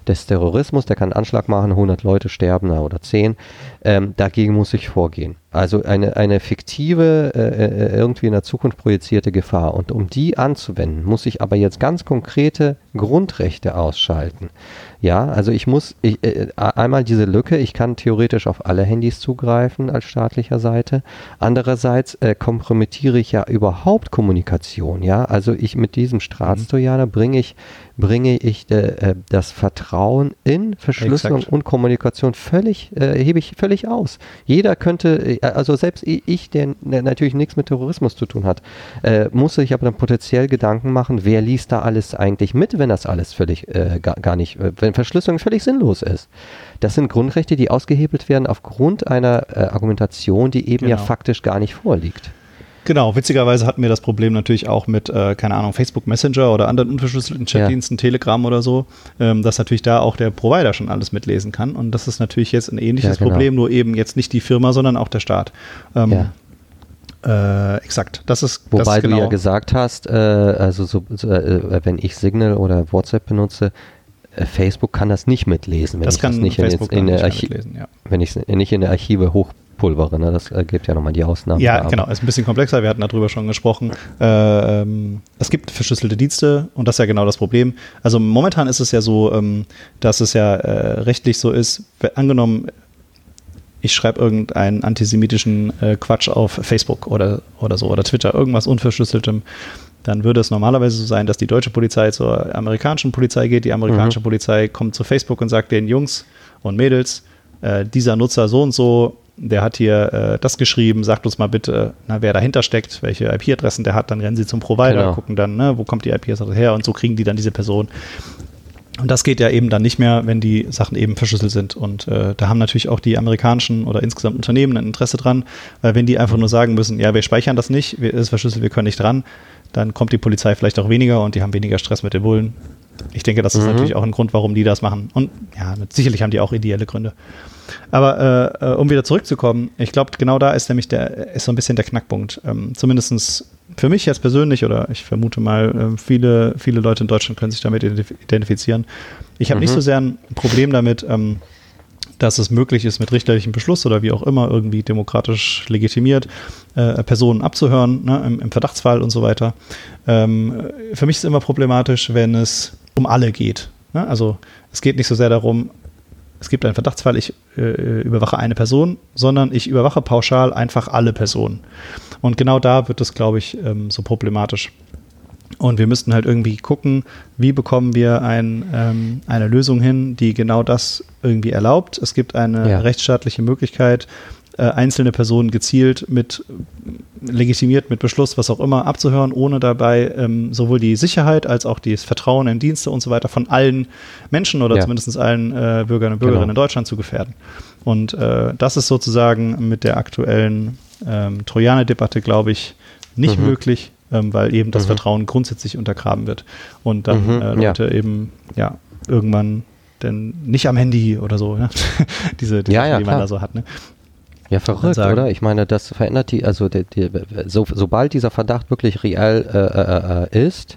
des Terrorismus, der kann einen Anschlag machen, 100 Leute sterben oder 10. Ähm, dagegen muss ich vorgehen. Also eine, eine fiktive, äh, äh, irgendwie in der Zukunft projizierte Gefahr. Und um die anzuwenden, muss ich aber jetzt ganz konkrete Grundrechte ausschalten. Ja, also ich muss ich, äh, einmal diese Lücke, ich kann theoretisch auf alle Handys zugreifen als staatlicher Seite. Andererseits äh, kompromittiere ich ja überhaupt Kommunikation. Ja, also ich mit diesem Staatstrojaner bringe ich bringe ich äh, das Vertrauen in Verschlüsselung Exakt. und Kommunikation völlig äh, hebe ich völlig aus. Jeder könnte, äh, also selbst ich, der natürlich nichts mit Terrorismus zu tun hat, äh, muss sich aber dann potenziell Gedanken machen, wer liest da alles eigentlich mit, wenn das alles völlig äh, gar, gar nicht, wenn Verschlüsselung völlig sinnlos ist. Das sind Grundrechte, die ausgehebelt werden aufgrund einer äh, Argumentation, die eben genau. ja faktisch gar nicht vorliegt. Genau, witzigerweise hatten wir das Problem natürlich auch mit, äh, keine Ahnung, Facebook Messenger oder anderen unverschlüsselten Chatdiensten, ja. Telegram oder so, ähm, dass natürlich da auch der Provider schon alles mitlesen kann. Und das ist natürlich jetzt ein ähnliches ja, genau. Problem, nur eben jetzt nicht die Firma, sondern auch der Staat. Ähm, ja. Äh, exakt, das ist Wobei das ist genau. du ja gesagt hast, äh, also so, so, äh, wenn ich Signal oder WhatsApp benutze, äh, Facebook kann das nicht mitlesen, wenn das ich das nicht Facebook in, in, in, mitlesen, ja. wenn ich nicht in der Archive hoch Schießpulvere, ne? das äh, gibt ja nochmal die Ausnahmen. Ja, genau, ist ein bisschen komplexer, wir hatten darüber schon gesprochen. Äh, ähm, es gibt verschlüsselte Dienste und das ist ja genau das Problem. Also momentan ist es ja so, ähm, dass es ja äh, rechtlich so ist, angenommen, ich schreibe irgendeinen antisemitischen äh, Quatsch auf Facebook oder, oder so oder Twitter, irgendwas unverschlüsseltem, dann würde es normalerweise so sein, dass die deutsche Polizei zur amerikanischen Polizei geht. Die amerikanische mhm. Polizei kommt zu Facebook und sagt den Jungs und Mädels, äh, dieser Nutzer so und so, der hat hier äh, das geschrieben, sagt uns mal bitte, na, wer dahinter steckt, welche IP-Adressen der hat, dann rennen sie zum Provider, genau. gucken dann, ne, wo kommt die IP-Adresse her und so kriegen die dann diese Person. Und das geht ja eben dann nicht mehr, wenn die Sachen eben verschlüsselt sind. Und äh, da haben natürlich auch die amerikanischen oder insgesamt Unternehmen ein Interesse dran, weil wenn die einfach nur sagen müssen, ja, wir speichern das nicht, es ist verschlüsselt, wir können nicht dran, dann kommt die Polizei vielleicht auch weniger und die haben weniger Stress mit den Bullen. Ich denke, das ist mhm. natürlich auch ein Grund, warum die das machen. Und ja, sicherlich haben die auch ideelle Gründe. Aber äh, äh, um wieder zurückzukommen, ich glaube, genau da ist nämlich der, ist so ein bisschen der Knackpunkt. Ähm, Zumindest für mich jetzt persönlich oder ich vermute mal, äh, viele, viele Leute in Deutschland können sich damit identifizieren. Ich habe mhm. nicht so sehr ein Problem damit, ähm, dass es möglich ist, mit richterlichem Beschluss oder wie auch immer irgendwie demokratisch legitimiert, äh, Personen abzuhören, ne, im, im, Verdachtsfall und so weiter. Ähm, für mich ist es immer problematisch, wenn es um alle geht. Ne? Also es geht nicht so sehr darum, es gibt einen Verdachtsfall, ich äh, überwache eine Person, sondern ich überwache pauschal einfach alle Personen. Und genau da wird es, glaube ich, ähm, so problematisch. Und wir müssten halt irgendwie gucken, wie bekommen wir ein, ähm, eine Lösung hin, die genau das irgendwie erlaubt. Es gibt eine ja. rechtsstaatliche Möglichkeit, äh, einzelne Personen gezielt mit legitimiert mit Beschluss, was auch immer, abzuhören, ohne dabei ähm, sowohl die Sicherheit als auch das Vertrauen in Dienste und so weiter von allen Menschen oder ja. zumindest allen äh, Bürgerinnen und Bürgerinnen genau. in Deutschland zu gefährden. Und äh, das ist sozusagen mit der aktuellen ähm, Trojaner-Debatte, glaube ich, nicht mhm. möglich, ähm, weil eben das mhm. Vertrauen grundsätzlich untergraben wird. Und dann mhm. äh, Leute ja. eben ja irgendwann denn nicht am Handy oder so, ne? diese, diese ja, ja, die man da so hat. Ne? Ja, verrückt, oder? Ich meine, das verändert die, also die, die, so, sobald dieser Verdacht wirklich real äh, äh, äh ist,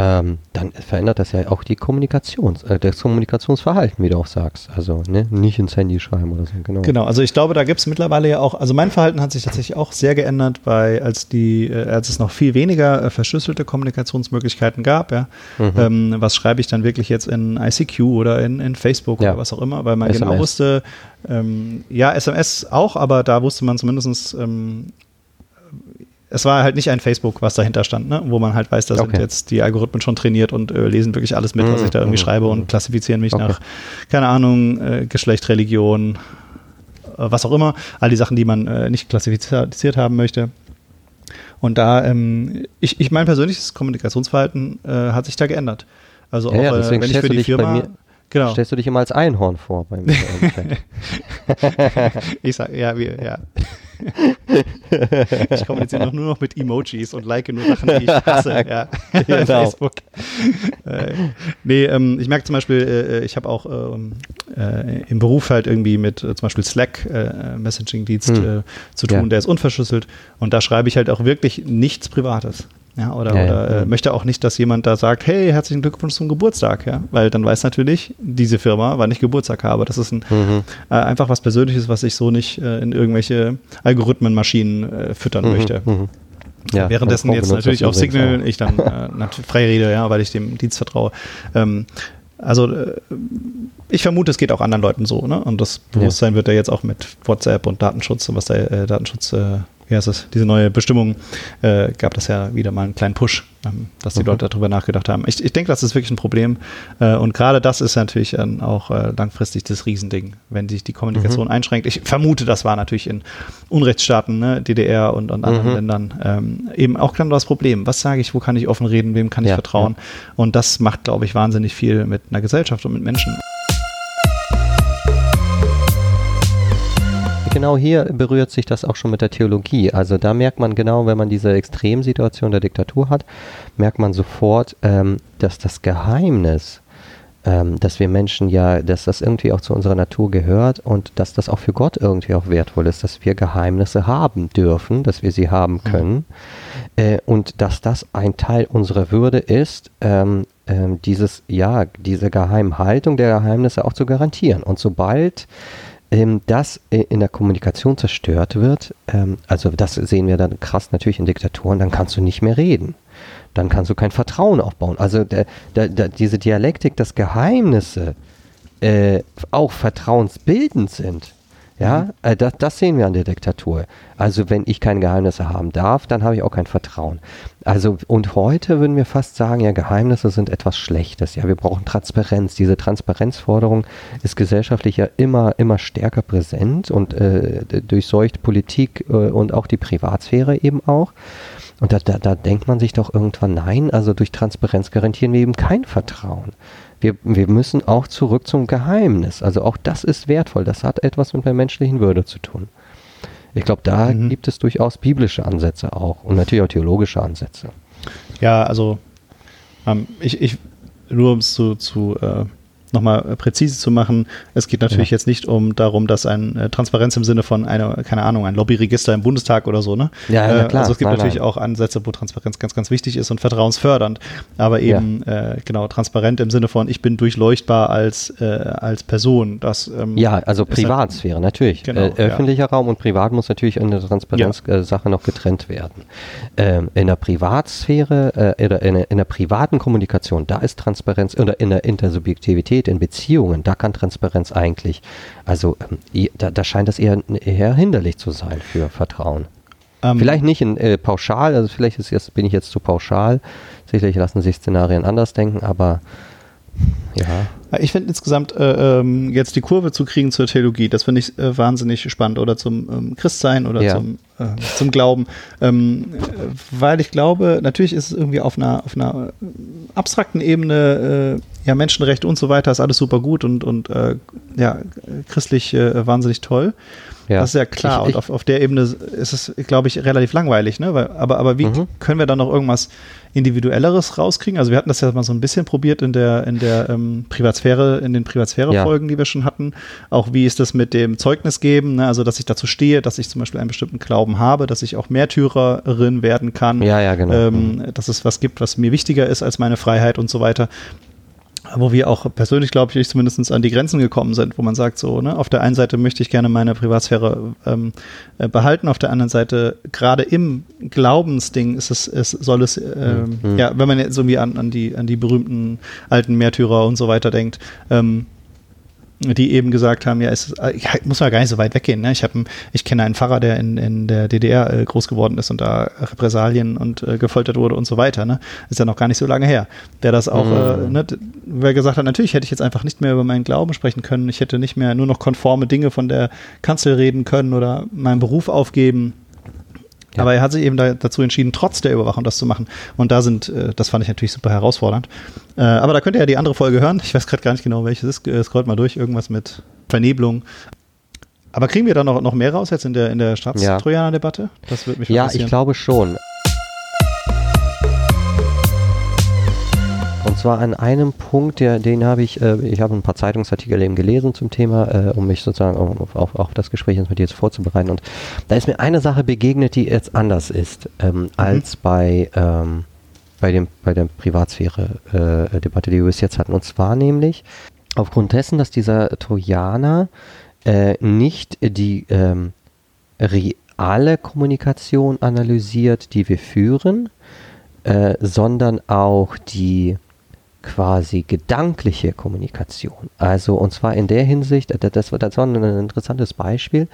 ähm, dann verändert das ja auch die Kommunikations, äh, das Kommunikationsverhalten, wie du auch sagst. Also ne? nicht ins Handy schreiben oder so. Genau. Genau, also ich glaube, da gibt es mittlerweile ja auch, also mein Verhalten hat sich tatsächlich auch sehr geändert, bei, als die, äh, als es noch viel weniger äh, verschlüsselte Kommunikationsmöglichkeiten gab, ja. Mhm. Ähm, was schreibe ich dann wirklich jetzt in ICQ oder in, in Facebook ja. oder was auch immer, weil man SMS. genau wusste, ähm, ja, SMS auch, aber da wusste man zumindest ähm, es war halt nicht ein Facebook, was dahinter stand, ne? wo man halt weiß, da okay. sind jetzt die Algorithmen schon trainiert und äh, lesen wirklich alles mit, was ich da irgendwie mhm. schreibe und klassifizieren mich okay. nach, keine Ahnung, äh, Geschlecht, Religion, äh, was auch immer, all die Sachen, die man äh, nicht klassifiziert haben möchte. Und da, ähm, ich, ich mein persönliches Kommunikationsverhalten äh, hat sich da geändert. Also ja, auch, ja, äh, wenn ich für die Firma Genau. Stellst du dich immer als Einhorn vor beim ich sag, ja, wir, ja. ich kommuniziere noch nur noch mit Emojis und like nur Sachen, die ich hasse. Ja. Genau. Facebook. Äh, nee, ähm, ich merke zum Beispiel, äh, ich habe auch ähm, äh, im Beruf halt irgendwie mit äh, zum Beispiel Slack, äh, Messaging-Dienst, hm. Äh, zu tun, ja. der ist unverschlüsselt. Und da schreibe ich halt auch wirklich nichts Privates. Ja, oder, ja, oder ja. Äh, möchte auch nicht, dass jemand da sagt, hey, herzlichen Glückwunsch zum Geburtstag, ja. Weil dann weiß natürlich, diese Firma, wann ich Geburtstag habe. Das ist ein, mhm. äh, einfach was Persönliches, was ich so nicht äh, in irgendwelche Algorithmenmaschinen äh, füttern mhm. möchte. Mhm. Ja, Währenddessen jetzt natürlich auf Signal, ich dann äh, natürlich frei rede, ja, weil ich dem Dienst vertraue. Ähm, also äh, ich vermute, es geht auch anderen Leuten so, ne? Und das Bewusstsein ja. wird da jetzt auch mit WhatsApp und Datenschutz und was da äh, Datenschutz wie heißt das, diese neue Bestimmung, äh, gab das ja wieder mal einen kleinen Push, ähm, dass die mhm. Leute darüber nachgedacht haben. Ich, ich denke, das ist wirklich ein Problem. Äh, und gerade das ist natürlich dann auch äh, langfristig das Riesending, wenn sich die Kommunikation mhm. einschränkt. Ich vermute, das war natürlich in Unrechtsstaaten, ne, DDR und, und anderen mhm. Ländern ähm, eben auch genau das Problem. Was sage ich, wo kann ich offen reden, wem kann ich ja, vertrauen? Ja. Und das macht, glaube ich, wahnsinnig viel mit einer Gesellschaft und mit Menschen. Genau hier berührt sich das auch schon mit der Theologie. Also da merkt man genau, wenn man diese Extremsituation der Diktatur hat, merkt man sofort, ähm, dass das Geheimnis, ähm, dass wir Menschen ja, dass das irgendwie auch zu unserer Natur gehört und dass das auch für Gott irgendwie auch wertvoll ist, dass wir Geheimnisse haben dürfen, dass wir sie haben mhm. können äh, und dass das ein Teil unserer Würde ist, ähm, ähm, dieses, ja, diese Geheimhaltung der Geheimnisse auch zu garantieren. Und sobald ähm, das in der Kommunikation zerstört wird, ähm, also das sehen wir dann krass natürlich in Diktaturen, dann kannst du nicht mehr reden. Dann kannst du kein Vertrauen aufbauen. Also der, der, der, diese Dialektik, dass Geheimnisse äh, auch vertrauensbildend sind, ja, mhm. äh, das, das, sehen wir an der Diktatur. Also wenn ich keine Geheimnisse haben darf, dann habe ich auch kein Vertrauen. Also und heute würden wir fast sagen, ja, Geheimnisse sind etwas Schlechtes. Ja, wir brauchen Transparenz. Diese Transparenzforderung ist gesellschaftlich ja immer, immer stärker präsent und äh, durchseucht Politik äh, und auch die Privatsphäre eben auch. Und da, da, da denkt man sich doch irgendwann, nein, also durch Transparenz garantieren wir eben kein Vertrauen wir, wir müssen auch zurück zum Geheimnis. Also auch das ist wertvoll. Das hat etwas mit der menschlichen Würde zu tun. Ich glaube, da mhm. gibt es durchaus biblische Ansätze auch und natürlich auch theologische Ansätze. Ja, also ähm, ich, ich, nur um es zu, zu äh, nochmal äh, präzise zu machen, es geht natürlich ja. jetzt nicht um darum, dass ein äh, Transparenz im Sinne von einer, keine Ahnung, ein Lobbyregister im Bundestag oder so, ne? Ja, ja äh, klar. Also es gibt nein, natürlich nein. auch Ansätze, wo Transparenz ganz, ganz wichtig ist und vertrauensfördernd. Aber eben, ja. äh, genau, transparent im Sinne von, ich bin durchleuchtbar als, äh, als Person. Das, ähm, ja, also Privatsphäre, halt, natürlich. Genau, äh, öffentlicher Raum und privat muss natürlich in der Transparenzsache noch getrennt werden. Ähm, in der Privatsphäre, oder in, in der privaten Kommunikation, da ist Transparenz, oder in der Intersubjektivität Intimität, in Beziehungen, da kann Transparenz eigentlich, also ähm, da, da, scheint das eher, eher hinderlich zu sein für Vertrauen. Ähm, vielleicht nicht in äh, pauschal, also vielleicht ist jetzt, bin ich jetzt zu pauschal. Sicherlich lassen sich Szenarien anders denken, aber ja. Ich finde insgesamt äh, ähm, jetzt die Kurve zu kriegen zur Theologie, das finde ich äh, wahnsinnig spannend oder zum ähm, Christsein oder ja. zum, äh, zum Glauben, ähm, weil ich glaube, natürlich ist es irgendwie auf einer, auf einer abstrakten Ebene, äh, ja Menschenrechte und so weiter ist alles super gut und, und äh, ja christlich äh, wahnsinnig toll. Ja. Das ist ja klar. Ich, ich, und auf, auf der Ebene ist es, glaube ich, relativ langweilig. Ne? Weil, aber, aber wie mhm. können wir da noch irgendwas Individuelleres rauskriegen? Also wir hatten das ja mal so ein bisschen probiert in der, in der ähm, Privatsphäre, in den Privatsphäre-Folgen, ja. die wir schon hatten. Auch wie ist das mit dem Zeugnis geben? Ne? Also dass ich dazu stehe, dass ich zum Beispiel einen bestimmten Glauben habe, dass ich auch Märtyrerin werden kann. Ja, ja, genau. Ähm, mhm. Dass es was gibt, was mir wichtiger ist als meine Freiheit und so weiter wo wir auch persönlich, glaube ich, zumindest an die Grenzen gekommen sind, wo man sagt, so, ne, auf der einen Seite möchte ich gerne meine Privatsphäre ähm, äh, behalten, auf der anderen Seite, gerade im Glaubensding ist es, es soll es, ähm, mhm. ja, wenn man jetzt irgendwie an, an, die, an die berühmten alten Märtyrer und so weiter denkt, ähm, die eben gesagt haben, ja, es ich muss mal gar nicht so weit weggehen. Ne? Ich habe, ich kenne einen Pfarrer, der in, in der DDR äh, groß geworden ist und da Repressalien und äh, gefoltert wurde und so weiter. Ne? Ist ja noch gar nicht so lange her. Der das auch, mhm. äh, ne, wer gesagt hat, natürlich hätte ich jetzt einfach nicht mehr über meinen Glauben sprechen können. Ich hätte nicht mehr nur noch konforme Dinge von der Kanzel reden können oder meinen Beruf aufgeben. Ja. Aber er hat sich eben da, dazu entschieden, trotz der Überwachung das zu machen. Und da sind, äh, das fand ich natürlich super herausfordernd. Äh, aber da könnt ihr ja die andere Folge hören. Ich weiß gerade gar nicht genau, welches ist. Äh, scrollt mal durch, irgendwas mit Vernebelung. Aber kriegen wir da noch, noch mehr raus jetzt in der, in der Staatstrojaner-Debatte? Das würde mich Ja, ich glaube schon. Und zwar an einem Punkt, der, den habe ich, äh, ich habe ein paar Zeitungsartikel eben gelesen zum Thema, äh, um mich sozusagen auf, auf, auf, das Gespräch jetzt mit dir jetzt vorzubereiten. Und da ist mir eine Sache begegnet, die jetzt anders ist ähm, mhm. als bei, ähm, bei, dem, bei der Privatsphäre-Debatte, äh, die wir bis jetzt hatten. Und zwar nämlich aufgrund dessen, dass dieser Trojaner äh, nicht die ähm, reale Kommunikation analysiert, die wir führen, äh, sondern auch die quasi gedankliche Kommunikation. Also und zwar in der Hinsicht, das, das war ein interessantes Beispiel,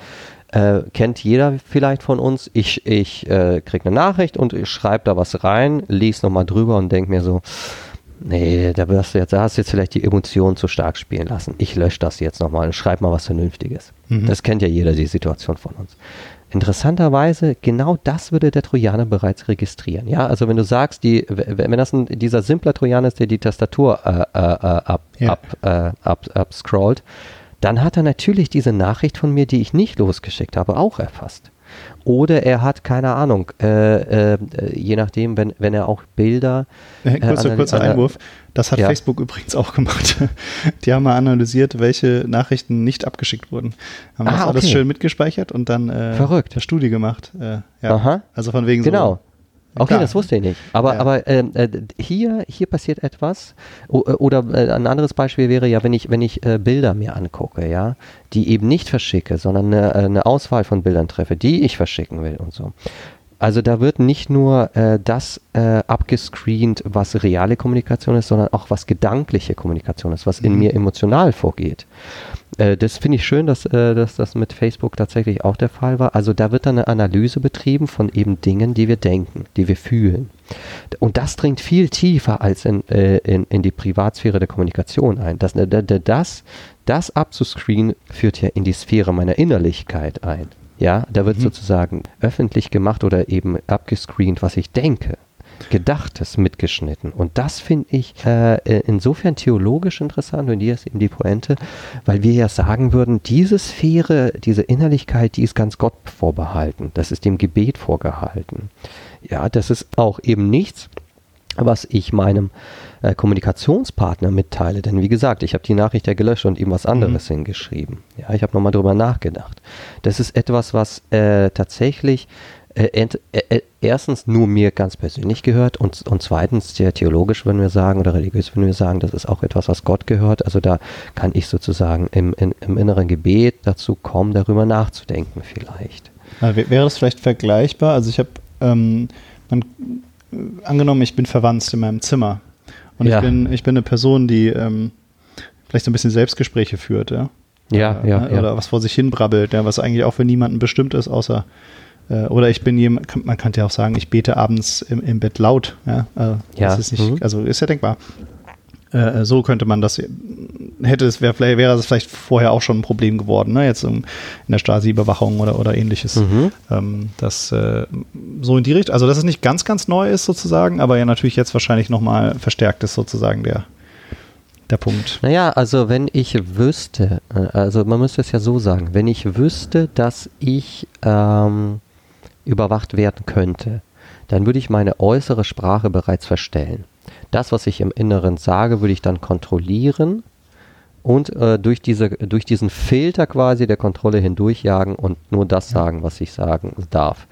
äh, kennt jeder vielleicht von uns. Ich, ich äh, kriege eine Nachricht und ich schreibe da was rein, lese nochmal drüber und denke mir so, nee, da, hast du jetzt, da hast du jetzt vielleicht die Emotionen zu stark spielen lassen. Ich lösche das jetzt nochmal und schreibe mal was Vernünftiges. Mhm. Das kennt ja jeder, die Situation von uns. Interessanterweise, genau das würde der Trojaner bereits registrieren. Ja, also wenn du sagst, die, wenn das ein, dieser simpler Trojaner ist, der die Tastatur äh, äh, äh ab, ja. ab, äh, ab, abscrollt, dann hat er natürlich diese Nachricht von mir, die ich nicht losgeschickt habe, auch erfasst. Oder er hat, keine Ahnung, äh, äh, je nachdem, wenn, wenn er auch Bilder. Äh, kurzer, kurzer Einwurf. Das hat ja. Facebook übrigens auch gemacht. Die haben mal analysiert, welche Nachrichten nicht abgeschickt wurden. Haben ah, das alles schön mitgespeichert und dann äh, Verrückt. eine Studie gemacht. Äh, ja. Aha. Also von wegen genau. Okay, Klar. das wusste ich nicht. Aber, Ja. aber ähm, äh, hier, hier passiert etwas. O äh, oder äh, ein anderes Beispiel wäre ja, wenn ich, wenn ich äh, Bilder mir angucke, ja, die eben nicht verschicke, sondern eine, äh, eine Auswahl von Bildern treffe, die ich verschicken will und so. Also da wird nicht nur äh, das abgescreent, was reale Kommunikation ist, sondern auch was gedankliche Kommunikation ist, was in Mhm. mir emotional vorgeht. Äh, das finde ich schön, dass, äh, dass das mit Facebook tatsächlich auch der Fall war. Also da wird dann eine Analyse betrieben von eben Dingen, die wir denken, die wir fühlen. Und das dringt viel tiefer als in, äh, in, in die Privatsphäre der Kommunikation ein. Das, äh, das, das, das abzuscreenen führt ja in die Sphäre meiner Innerlichkeit ein. Ja, da wird Mhm. sozusagen öffentlich gemacht oder eben abgescreent, was ich denke. Gedachtes mitgeschnitten. Und das finde ich äh, äh, insofern theologisch interessant, und hier ist eben die Pointe, weil wir ja sagen würden, diese Sphäre, diese Innerlichkeit, die ist ganz Gott vorbehalten. Das ist dem Gebet vorgehalten. Ja, das ist auch eben nichts, was ich meinem äh, Kommunikationspartner mitteile. Denn wie gesagt, ich habe die Nachricht ja gelöscht und ihm was anderes hingeschrieben. Ja, ich habe nochmal drüber nachgedacht. Das ist etwas, was äh, tatsächlich äh, äh, äh, erstens nur mir ganz persönlich gehört und, und zweitens sehr theologisch würden wir sagen oder religiös würden wir sagen, das ist auch etwas, was Gott gehört. Also da kann ich sozusagen im, in, im inneren Gebet dazu kommen, darüber nachzudenken vielleicht. Wär- Wäre das vielleicht vergleichbar? Also ich habe, ähm, äh, angenommen, ich bin verwandt in meinem Zimmer und Ja. ich, bin, ich bin eine Person, die ähm, vielleicht so ein bisschen Selbstgespräche führt, ja? Ja, ja, ne? ja. Oder was vor sich hin brabbelt, ja? was eigentlich auch für niemanden bestimmt ist, außer oder ich bin jemand, man könnte ja auch sagen, ich bete abends im, im Bett laut, ja? Äh, Ja, Das ist nicht, mhm. also ist ja denkbar. Äh, so könnte man das, hätte es, wär, vielleicht, wäre es vielleicht vorher auch schon ein Problem geworden, ne? jetzt in der Stasi-Überwachung oder, oder ähnliches. Mhm. Ähm, das äh, so in die Richtung, also dass es nicht ganz, ganz neu ist sozusagen, aber ja natürlich jetzt wahrscheinlich nochmal verstärkt ist sozusagen der, der Punkt. Naja, also wenn ich wüsste, äh, also man müsste es ja so sagen, wenn ich wüsste, dass ich ähm, überwacht werden könnte, dann würde ich meine äußere Sprache bereits verstellen. Das, was ich im Inneren sage, würde ich dann kontrollieren und äh, durch, diese, durch diesen Filter quasi der Kontrolle hindurchjagen und nur das sagen, was ich sagen darf.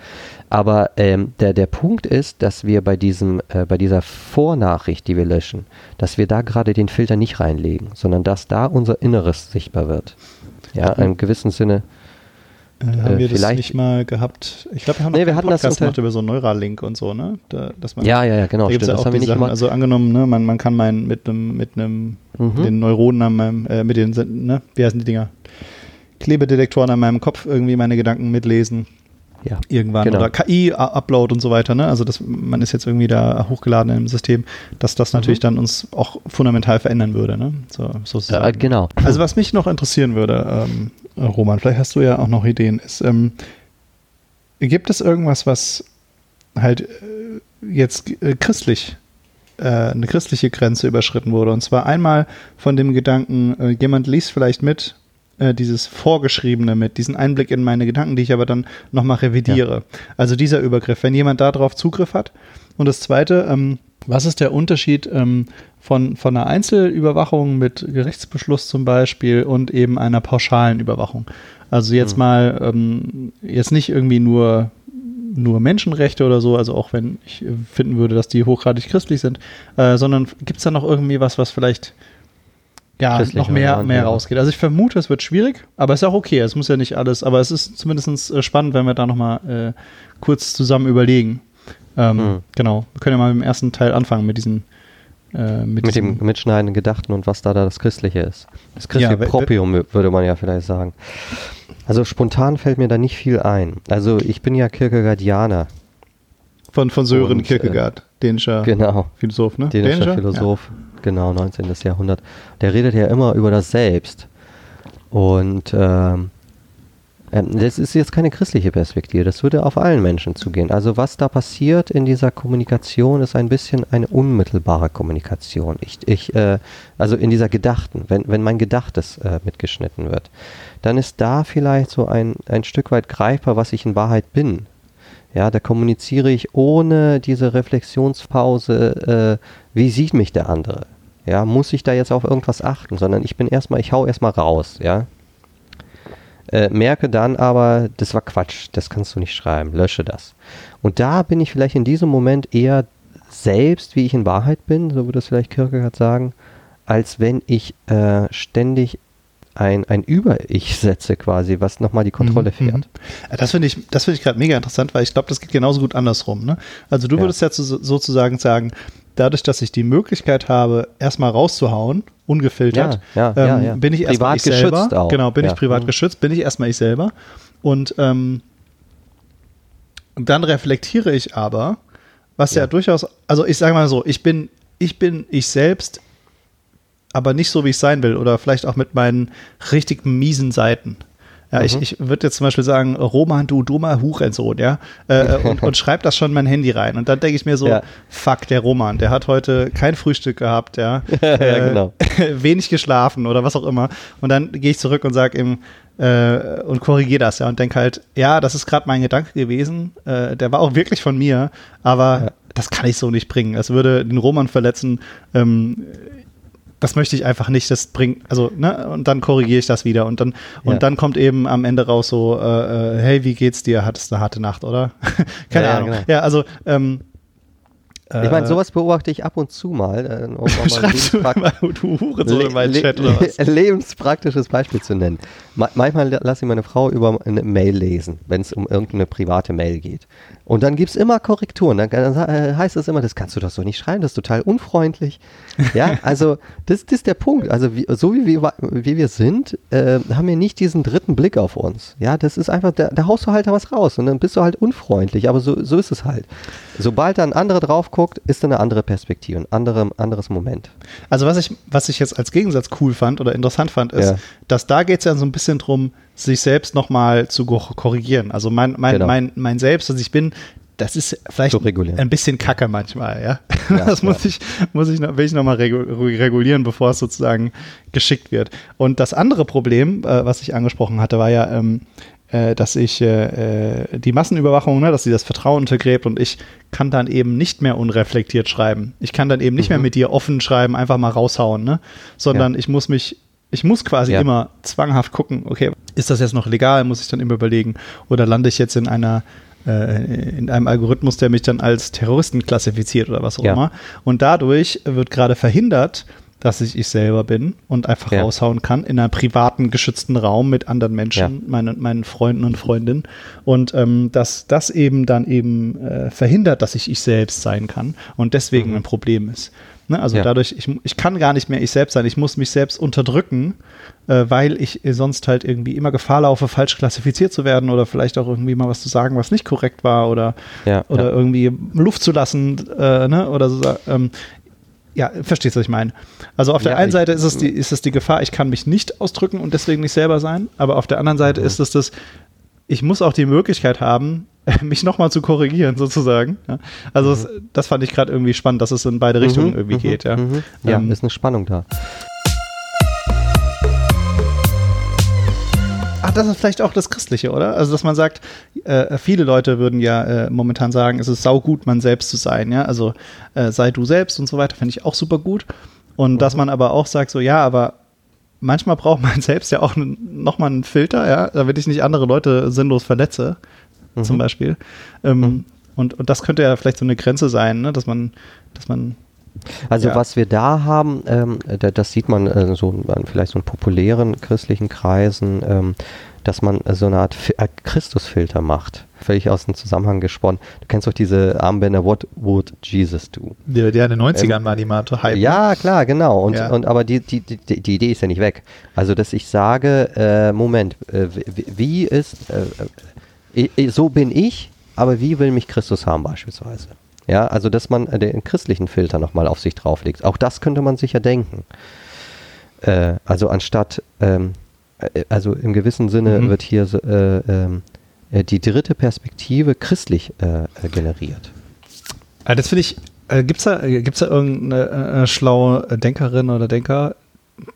Aber ähm, der, der Punkt ist, dass wir bei, diesem, äh, bei dieser Vornachricht, die wir löschen, dass wir da gerade den Filter nicht reinlegen, sondern dass da unser Inneres sichtbar wird. Ja, im gewissen Sinne. Äh, haben wir das nicht mal gehabt? Ich glaube, wir haben Nee, wir hatten das Podcast unter- gemacht über so einen Neuralink und so, ne? Da, dass man, Ja, ja, ja, genau, da stimmt. ja Das haben die Sachen, also angenommen, ne, man, man kann meinen mit einem, mit einem, Mhm. den Neuronen an meinem, äh, mit den, ne, wie heißen die Dinger? Klebedetektoren an meinem Kopf irgendwie meine Gedanken mitlesen. Ja, irgendwann genau. oder KI-Upload und so weiter, ne? Also das, man ist jetzt irgendwie da hochgeladen im System, dass das natürlich dann uns auch fundamental verändern würde, ne? So, sozusagen. Äh, genau. Also was mich noch interessieren würde, ähm, Roman, vielleicht hast du ja auch noch Ideen, ist, ähm, gibt es irgendwas, was halt äh, jetzt äh, christlich, äh, eine christliche Grenze überschritten wurde? Und zwar einmal von dem Gedanken, äh, jemand liest vielleicht mit, äh, dieses Vorgeschriebene mit, diesen Einblick in meine Gedanken, die ich aber dann nochmal revidiere. Also dieser Übergriff, wenn jemand darauf Zugriff hat. Und das Zweite, ähm, was ist der Unterschied ähm, von, von einer Einzelüberwachung mit Gerichtsbeschluss zum Beispiel und eben einer pauschalen Überwachung? Also jetzt mal, ähm, jetzt nicht irgendwie nur, nur Menschenrechte oder so, also auch wenn ich äh, finden würde, dass die hochgradig christlich sind, äh, sondern gibt es da noch irgendwie was, was vielleicht ja, noch mehr, mehr rausgeht. Also ich vermute, es wird schwierig, aber es ist auch okay. Es muss ja nicht alles, aber es ist zumindest äh, spannend, wenn wir da nochmal äh, kurz zusammen überlegen. Ähm, Hm. Genau. Wir können ja mal mit dem ersten Teil anfangen mit diesen äh, mit, Mit dem Mitschneiden Gedachten und was da, da das Christliche ist. Das Christliche Ja, Proprium würde man ja vielleicht sagen. Also spontan fällt mir da nicht viel ein. Also ich bin ja Kierkegaardianer. von, von Sören und, äh, Kierkegaard, dänischer Genau. Philosoph, ne? Dänischer Philosoph, genau, 19. Jahrhundert. Der redet ja immer über das Selbst. Und ähm, ähm, das ist jetzt keine christliche Perspektive, das würde auf allen Menschen zugehen. Also was da passiert in dieser Kommunikation, ist ein bisschen eine unmittelbare Kommunikation. Ich, ich, äh, also in dieser Gedachten, wenn, wenn mein Gedachtes äh, mitgeschnitten wird, dann ist da vielleicht so ein, ein Stück weit greifbar, was ich in Wahrheit bin. Ja, da kommuniziere ich ohne diese Reflexionspause, äh, wie sieht mich der andere? Ja, muss ich da jetzt auf irgendwas achten, sondern ich bin erstmal, ich hau erstmal raus, ja. äh, merke dann aber, das war Quatsch, das kannst du nicht schreiben, lösche das. Und da bin ich vielleicht in diesem Moment eher selbst, wie ich in Wahrheit bin, so würde es vielleicht Kierkegaard sagen, als wenn ich äh, ständig ein, ein Über-Ich setze quasi, was nochmal die Kontrolle Mhm, fährt. Das finde ich, das finde ich gerade mega interessant, weil ich glaube, das geht genauso gut andersrum. Ne? Also du Ja. würdest jetzt so, sozusagen sagen, dadurch, dass ich die Möglichkeit habe, erstmal rauszuhauen, ungefiltert, Ja, ja, ja, ähm, ja. bin ich erstmal Privat ich selber. geschützt auch. Genau, bin Ja. ich privat Mhm. geschützt, bin ich erstmal ich selber. Und ähm, dann reflektiere ich aber, was ja, Ja. durchaus, also ich sage mal so, ich bin, ich bin ich selbst, aber nicht so, wie ich sein will oder vielleicht auch mit meinen richtig miesen Seiten. Ja, ich, Mhm. ich würde jetzt zum Beispiel sagen, Roman, du dummer Hurensohn, ja, äh, und, und schreib das schon in mein Handy rein. Und dann denke ich mir so, Ja. fuck, der Roman, der hat heute kein Frühstück gehabt, ja, Ja, äh, genau. wenig geschlafen oder was auch immer. Und dann gehe ich zurück und sage ihm, äh, und korrigiere das, ja, und denke halt, ja, das ist gerade mein Gedanke gewesen, äh, der war auch wirklich von mir, aber Ja. das kann ich so nicht bringen. Das würde den Roman verletzen. Ähm, das möchte ich einfach nicht, das bringt, also, ne, und dann korrigiere ich das wieder und dann, und Ja. dann kommt eben am Ende raus so, äh, äh, hey, wie geht's dir? Hattest eine harte Nacht, oder? Keine Ja, ja, Ahnung. genau. Ja, also, ähm, Ich meine, äh, sowas beobachte ich ab und zu mal. Äh, um auch mal du lebensprak- mal, du Hurensohn in meinen Le- le- lebenspraktisches Beispiel zu nennen. Ma manchmal lasse ich meine Frau über eine Mail lesen, wenn es um irgendeine private Mail geht. Und dann gibt es immer Korrekturen. Dann, dann äh, heißt es immer, das kannst du doch so nicht schreiben, das ist total unfreundlich. Ja, also das, das ist der Punkt. Also wie, so wie wir, wie wir sind, äh, haben wir nicht diesen dritten Blick auf uns. Ja, das ist einfach, da, da haust du halt da was raus und dann bist du halt unfreundlich. Aber so, so ist es halt. Sobald da ein anderer drauf guckt, ist da eine andere Perspektive, ein andere, anderes Moment. Also was ich, was ich jetzt als Gegensatz cool fand oder interessant fand, ist, Ja. dass da geht es ja so ein bisschen drum, sich selbst nochmal zu korrigieren. Also mein, mein, Genau. mein, mein Selbst, also ich bin, das ist vielleicht ein bisschen kacke manchmal, ja. Ja, das muss ja. ich, muss ich, will ich nochmal regu regulieren, bevor es sozusagen geschickt wird. Und das andere Problem, äh, was ich angesprochen hatte, war ja, ähm, äh, dass ich äh, äh, die Massenüberwachung, ne, dass sie das Vertrauen untergräbt und ich kann dann eben nicht mehr unreflektiert schreiben. Ich kann dann eben nicht mehr Mhm. mit dir offen schreiben, einfach mal raushauen, ne? sondern ich muss mich, ich muss quasi Ja. immer zwanghaft gucken, okay, ist das jetzt noch legal, muss ich dann immer überlegen, oder lande ich jetzt in einer äh, in einem Algorithmus, der mich dann als Terroristen klassifiziert oder was auch Ja. immer. Und dadurch wird gerade verhindert, dass ich ich selber bin und einfach Ja. raushauen kann in einem privaten, geschützten Raum mit anderen Menschen, Ja. meinen, meinen Freunden und Freundinnen. Und ähm, dass das eben dann eben äh, verhindert, dass ich ich selbst sein kann und deswegen Mhm. ein Problem ist. Ne? Also Ja. dadurch, ich, ich kann gar nicht mehr ich selbst sein, ich muss mich selbst unterdrücken, äh, weil ich äh, sonst halt irgendwie immer Gefahr laufe, falsch klassifiziert zu werden oder vielleicht auch irgendwie mal was zu sagen, was nicht korrekt war oder, Ja, oder ja. irgendwie Luft zu lassen äh, ne? oder so. Ähm, ja, verstehst du, was ich meine? Also auf der einen ich- Seite ist es, die, ist es die Gefahr, ich kann mich nicht ausdrücken und deswegen nicht selber sein, aber auf der anderen Seite Mhm. ist es das, ich muss auch die Möglichkeit haben, mich nochmal zu korrigieren, sozusagen. Ja? Also es, das fand ich gerade irgendwie spannend, dass es in beide Richtungen Mhm, irgendwie mhm, geht. Ja, mhm. ja Ähm, ist eine Spannung da. Ach, das ist vielleicht auch das Christliche, oder? Also, dass man sagt, äh, viele Leute würden ja äh, momentan sagen, es ist saugut, man selbst zu sein, ja. Also äh, sei du selbst und so weiter, finde ich auch super gut. Und dass man aber auch sagt, so, ja, aber manchmal braucht man selbst ja auch nochmal einen Filter, ja, damit ich nicht andere Leute sinnlos verletze, Mhm. zum Beispiel. Ähm, und, und das könnte ja vielleicht so eine Grenze sein, ne? dass man, dass man Also Ja. was wir da haben, ähm, da, das sieht man äh, so an vielleicht so in populären christlichen Kreisen, ähm, dass man äh, so eine Art äh, Christusfilter macht. Völlig aus dem Zusammenhang gesponnen. Du kennst doch diese Armbänder What would Jesus do? der, der in den 90ern war die Mate Hype. Ja, klar, genau. Und, Ja. und aber die, die, die, die Idee ist ja nicht weg. Also dass ich sage, äh, Moment, äh, wie, ist, äh, äh, so bin ich, aber wie will mich Christus haben beispielsweise? Ja, also dass man den christlichen Filter nochmal auf sich drauflegt. Auch das könnte man sicher denken. Äh, also anstatt, ähm, äh, also im gewissen Sinne Mhm. wird hier äh, ähm, äh, die dritte Perspektive christlich äh, äh, generiert. Ah, das finde ich, äh, gibt es da, äh, gibt's da irgendeine äh, schlaue Denkerin oder Denker,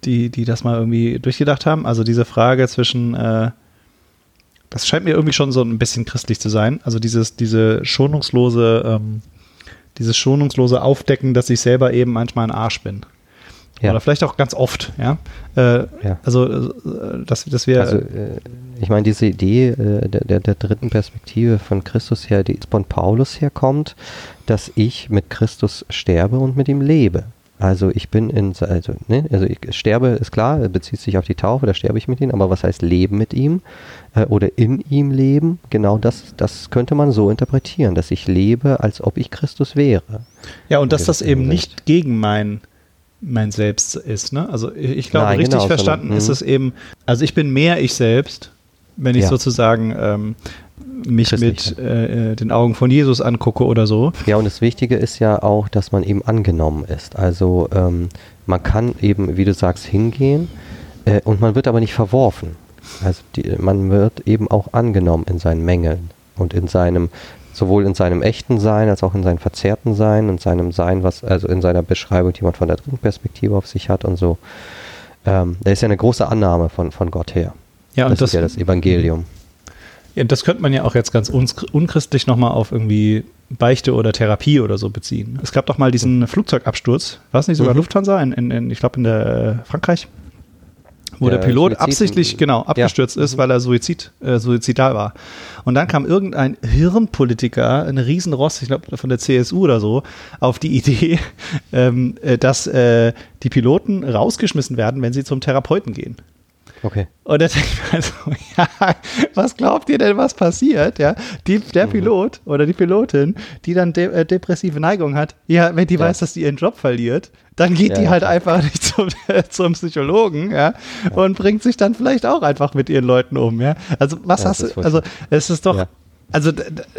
die, die das mal irgendwie durchgedacht haben? Also diese Frage zwischen, äh, das scheint mir irgendwie schon so ein bisschen christlich zu sein, also dieses, diese schonungslose, ähm, dieses schonungslose Aufdecken, dass ich selber eben manchmal ein Arsch bin. Ja. Oder vielleicht auch ganz oft, ja. Äh, ja. Also, äh, dass, dass wir. Also, äh, ich meine, diese Idee äh, der, der, dritten Perspektive von Christus her, die von Paulus herkommt, dass ich mit Christus sterbe und mit ihm lebe. Also ich bin in, also, ne, also ich sterbe, ist klar, bezieht sich auf die Taufe, da sterbe ich mit ihm, aber was heißt leben mit ihm äh, oder in ihm leben? Genau das, das könnte man so interpretieren, dass ich lebe, als ob ich Christus wäre. Ja, und dass das eben nicht gegen mein mein Selbst ist. Ne? Also ich glaube, Nein, richtig genau, verstanden sondern, ist es eben, also ich bin mehr ich selbst, wenn ich ja. sozusagen ähm, mich mit äh, äh, den Augen von Jesus angucke oder so. Ja, und das Wichtige ist ja auch, dass man eben angenommen ist. Also ähm, man kann eben, wie du sagst, hingehen äh, und man wird aber nicht verworfen. Also die, man wird eben auch angenommen in seinen Mängeln und in seinem sowohl in seinem echten Sein als auch in seinem verzerrten Sein und seinem Sein, was also in seiner Beschreibung, die man von der dritten Perspektive auf sich hat und so. Ähm, da ist ja eine große Annahme von, von Gott her. Ja, und das, das ist ja das Evangelium. Ja, das könnte man ja auch jetzt ganz unchristlich nochmal auf irgendwie Beichte oder Therapie oder so beziehen. Es gab doch mal diesen Flugzeugabsturz, war es nicht sogar mhm. Lufthansa, in, in, in ich glaube in der äh, Frankreich, wo der, der Pilot Suizid absichtlich genau abgestürzt ja. ist, weil er Suizid, äh, suizidal war. Und dann kam irgendein Hirnpolitiker, ein Riesenrost, ich glaube von der CSU oder so, auf die Idee, ähm, äh, dass äh, die Piloten rausgeschmissen werden, wenn sie zum Therapeuten gehen. Okay. Und da denke ich mir so, ja, was glaubt ihr denn, was passiert? Ja, die, der mhm. Pilot oder die Pilotin, die dann de äh, depressive Neigung hat, ja, wenn die ja. weiß, dass die ihren Job verliert, dann geht ja, die halt einfach nicht zum, äh, zum Psychologen, ja, und bringt sich dann vielleicht auch einfach mit ihren Leuten um, ja. Also was hast du, also es ist doch, also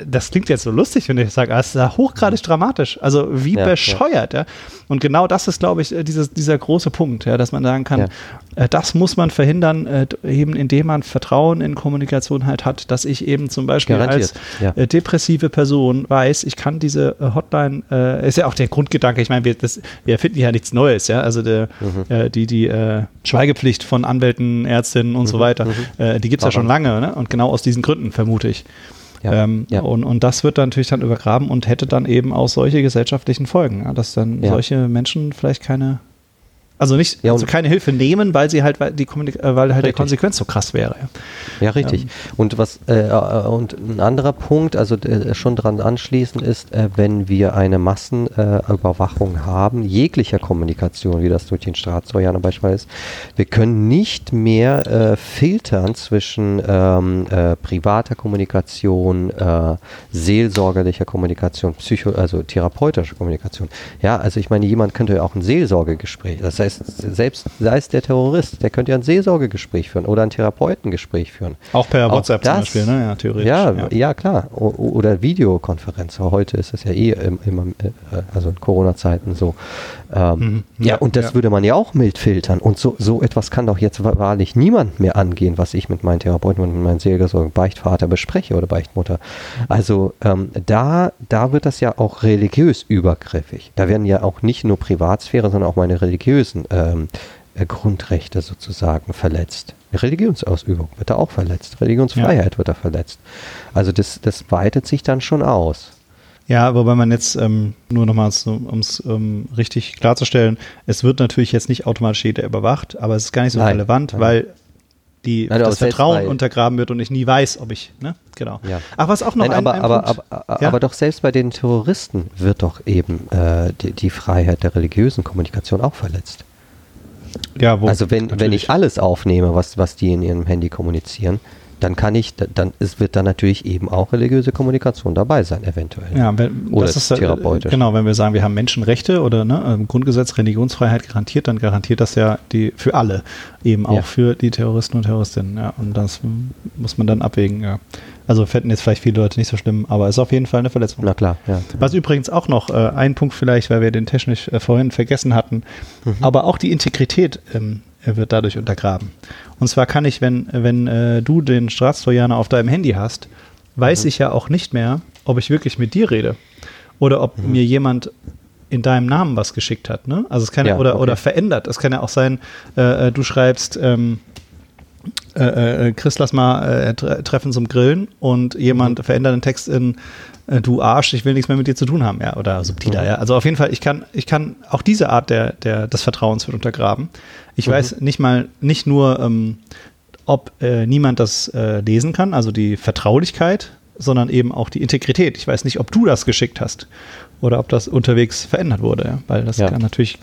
das klingt jetzt so lustig, wenn ich sage, es ist ja hochgradig dramatisch. Also wie ja, bescheuert, ja. ja. Und genau das ist, glaube ich, äh, dieses, dieser große Punkt, ja, dass man sagen kann, ja. äh, das muss man verhindern, äh, eben indem man Vertrauen in Kommunikation halt hat, dass ich eben zum Beispiel Garantiert. als depressive Person weiß, ich kann diese Hotline, äh, ist ja auch der Grundgedanke, ich meine, wir, das, wir erfinden ja nichts Neues, ja. Also der, mhm. die, die Schweigepflicht von Anwälten, Ärztinnen und mhm. so weiter, mhm. die gibt es ja schon lange, ne? Und genau aus diesen Gründen, vermute ich. Ja, ähm, ja. Und, und das wird dann natürlich dann übergraben und hätte dann eben auch solche gesellschaftlichen Folgen, dass dann solche Menschen vielleicht keine also nicht, ja, also keine Hilfe nehmen, weil sie halt, weil die Kommunik äh, weil halt richtig. die Konsequenz so krass wäre. Ja, richtig. Ähm. Und was äh, äh, und ein anderer Punkt, also äh, schon dran anschließend ist, äh, wenn wir eine Massenüberwachung haben, jeglicher Kommunikation, wie das durch den Staatstrojaner beispielsweise ist, wir können nicht mehr äh, filtern zwischen ähm, privater Kommunikation, seelsorgerlicher Kommunikation, psycho, also therapeutischer Kommunikation. Ja, also ich meine, jemand könnte ja auch ein Seelsorgegespräch, das heißt heißt, selbst sei es der Terrorist, der könnte ja ein Seelsorgegespräch führen oder ein Therapeutengespräch führen. Auch per Auch WhatsApp das, zum Beispiel, ne? Ja, theoretisch. Ja, ja. ja klar. O oder Videokonferenz. Heute ist es ja eh immer, äh, also in Corona-Zeiten so. Ähm, mhm. ja, ja, und das würde man ja auch mild filtern. Und so, so etwas kann doch jetzt wahrlich niemand mehr angehen, was ich mit meinen Therapeuten und mit meinen Seelsorgen Beichtvater bespreche oder Beichtmutter. Also ähm, da, da wird das ja auch religiös übergriffig. Da werden ja auch nicht nur Privatsphäre, sondern auch meine religiösen ähm, äh, Grundrechte sozusagen verletzt. Religionsausübung wird da auch verletzt. Religionsfreiheit ja. wird da verletzt. Also das, das weitet sich dann schon aus. Ja, wobei man jetzt ähm, nur nochmal, um es ähm, richtig klarzustellen, es wird natürlich jetzt nicht automatisch jeder überwacht, aber es ist gar nicht so Nein. relevant, Nein. weil die, Nein, das Vertrauen untergraben wird und ich nie weiß, ob ich, ne? Genau. Ja. Ach, was auch noch Nein, ein, aber, ein aber, Punkt, aber, ja? aber, doch selbst bei den Terroristen wird doch eben äh, die, die, Freiheit der religiösen Kommunikation auch verletzt. Ja, wo, also wenn, wenn ich alles aufnehme, was, was die in ihrem Handy kommunizieren, dann kann ich, dann es wird dann natürlich eben auch religiöse Kommunikation dabei sein, eventuell. Ja, wenn, oder das ist äh, therapeutisch. Genau, wenn wir sagen, wir haben Menschenrechte oder ne, im Grundgesetz Religionsfreiheit garantiert, dann garantiert das ja die für alle, eben auch ja. für die Terroristen und Terroristinnen. Ja, und das muss man dann abwägen. Ja. Also fänden jetzt vielleicht viele Leute nicht so schlimm, aber es ist auf jeden Fall eine Verletzung. Na klar, ja. Was übrigens auch noch äh, ein Punkt vielleicht, weil wir den technisch äh, vorhin vergessen hatten, mhm. aber auch die Integrität ähm, wird dadurch untergraben. Und zwar kann ich, wenn, wenn äh, du den Staatstrojaner auf deinem Handy hast, weiß mhm. ich ja auch nicht mehr, ob ich wirklich mit dir rede oder ob mhm. mir jemand in deinem Namen was geschickt hat. Ne? Also es kann ja, oder, okay. oder verändert. Es kann ja auch sein, äh, äh du schreibst, ähm, äh, äh, Chris, lass mal äh, treffen zum Grillen und jemand mhm. verändert den Text in äh, du Arsch, ich will nichts mehr mit dir zu tun haben, ja, oder subtiler, mhm. ja. Also auf jeden Fall, ich kann, ich kann auch diese Art der, der, des Vertrauens wird untergraben. Ich mhm. weiß nicht mal, nicht nur, ähm, ob äh, niemand das äh, lesen kann, also die Vertraulichkeit, sondern eben auch die Integrität. Ich weiß nicht, ob du das geschickt hast oder ob das unterwegs verändert wurde, ja? weil das ja. kann natürlich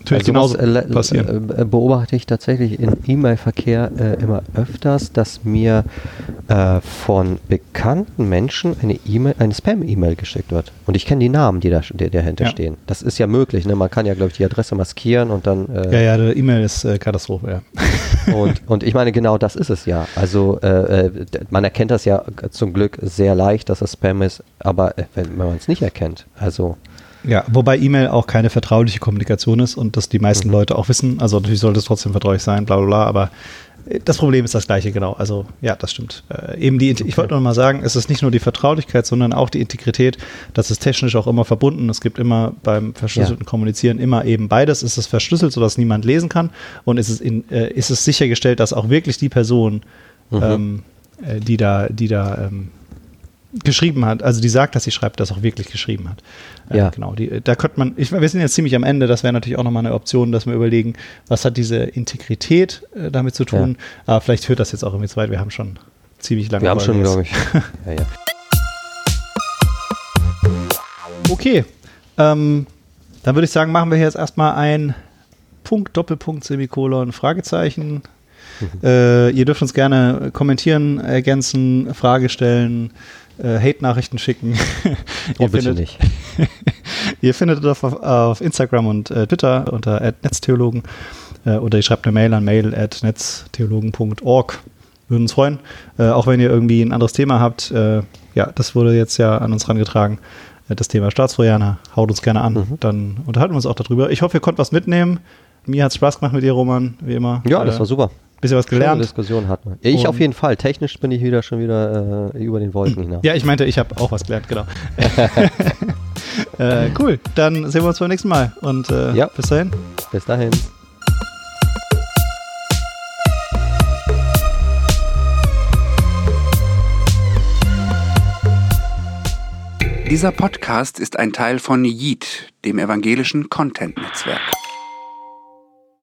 natürlich also genauso äh, passieren. Äh, beobachte ich tatsächlich in E-Mail-Verkehr äh, immer öfters, dass mir äh, von bekannten Menschen eine E-Mail, eine Spam-E-Mail geschickt wird. Und ich kenne die Namen, die, da, die dahinter ja. stehen. Das ist ja möglich. Ne? Man kann ja, glaube ich, die Adresse maskieren und dann. Äh, ja, ja, die E-Mail ist äh, Katastrophe, ja. und, und ich meine, genau das ist es ja. Also man erkennt das ja zum Glück sehr leicht, dass es Spam ist, aber wenn, wenn man es nicht erkennt, also ja, wobei E-Mail auch keine vertrauliche Kommunikation ist und das die meisten mhm. Leute auch wissen. Also natürlich sollte es trotzdem vertraulich sein, bla bla bla, aber das Problem ist das gleiche, genau. Also ja, das stimmt. Äh, eben die, ich wollte noch mal sagen, es ist nicht nur die Vertraulichkeit, sondern auch die Integrität. Das ist technisch auch immer verbunden. Es gibt immer beim verschlüsselten ja. Kommunizieren immer eben beides. Ist es verschlüsselt, sodass niemand lesen kann und ist es, in, äh, ist es sichergestellt, dass auch wirklich die Person, mhm. ähm, äh, die da, die da ähm, geschrieben hat, also die sagt, dass sie schreibt, das auch wirklich geschrieben hat. Äh, ja. Genau, die, da könnte man, ich, wir sind jetzt ziemlich am Ende, das wäre natürlich auch nochmal eine Option, dass wir überlegen, was hat diese Integrität äh, damit zu tun. Ja. Aber vielleicht führt das jetzt auch irgendwie zu weit, wir haben schon ziemlich lange Wir haben schon, glaube ich. ja, ja. Okay, ähm, dann würde ich sagen, machen wir hier jetzt erstmal ein Punkt, Doppelpunkt, Semikolon, Fragezeichen. Mhm. Äh, ihr dürft uns gerne kommentieren, ergänzen, Frage stellen, äh, Hate-Nachrichten schicken. oh, bitte findet, nicht. ihr findet das auf, auf Instagram und äh, Twitter unter netztheologen äh, oder ihr schreibt eine Mail an mail.netztheologen.org. Würden uns freuen. Äh, auch wenn ihr irgendwie ein anderes Thema habt. Äh, ja, das wurde jetzt ja an uns rangetragen. Äh, das Thema Staatstrojaner. Haut uns gerne an. Mhm. Dann unterhalten wir uns auch darüber. Ich hoffe, ihr konntet was mitnehmen. Mir hat es Spaß gemacht mit dir, Roman, wie immer. Ja, das war super bisschen was gelernt. Schöne Diskussion hatten wir. Ich und auf jeden Fall. Technisch bin ich wieder schon wieder äh, über den Wolken hinaus. Ja, ich meinte, ich habe auch was gelernt, genau. äh, cool. Dann sehen wir uns beim nächsten Mal. Und äh, ja. bis dahin. Bis dahin. Dieser Podcast ist ein Teil von Yeet, dem evangelischen Content-Netzwerk.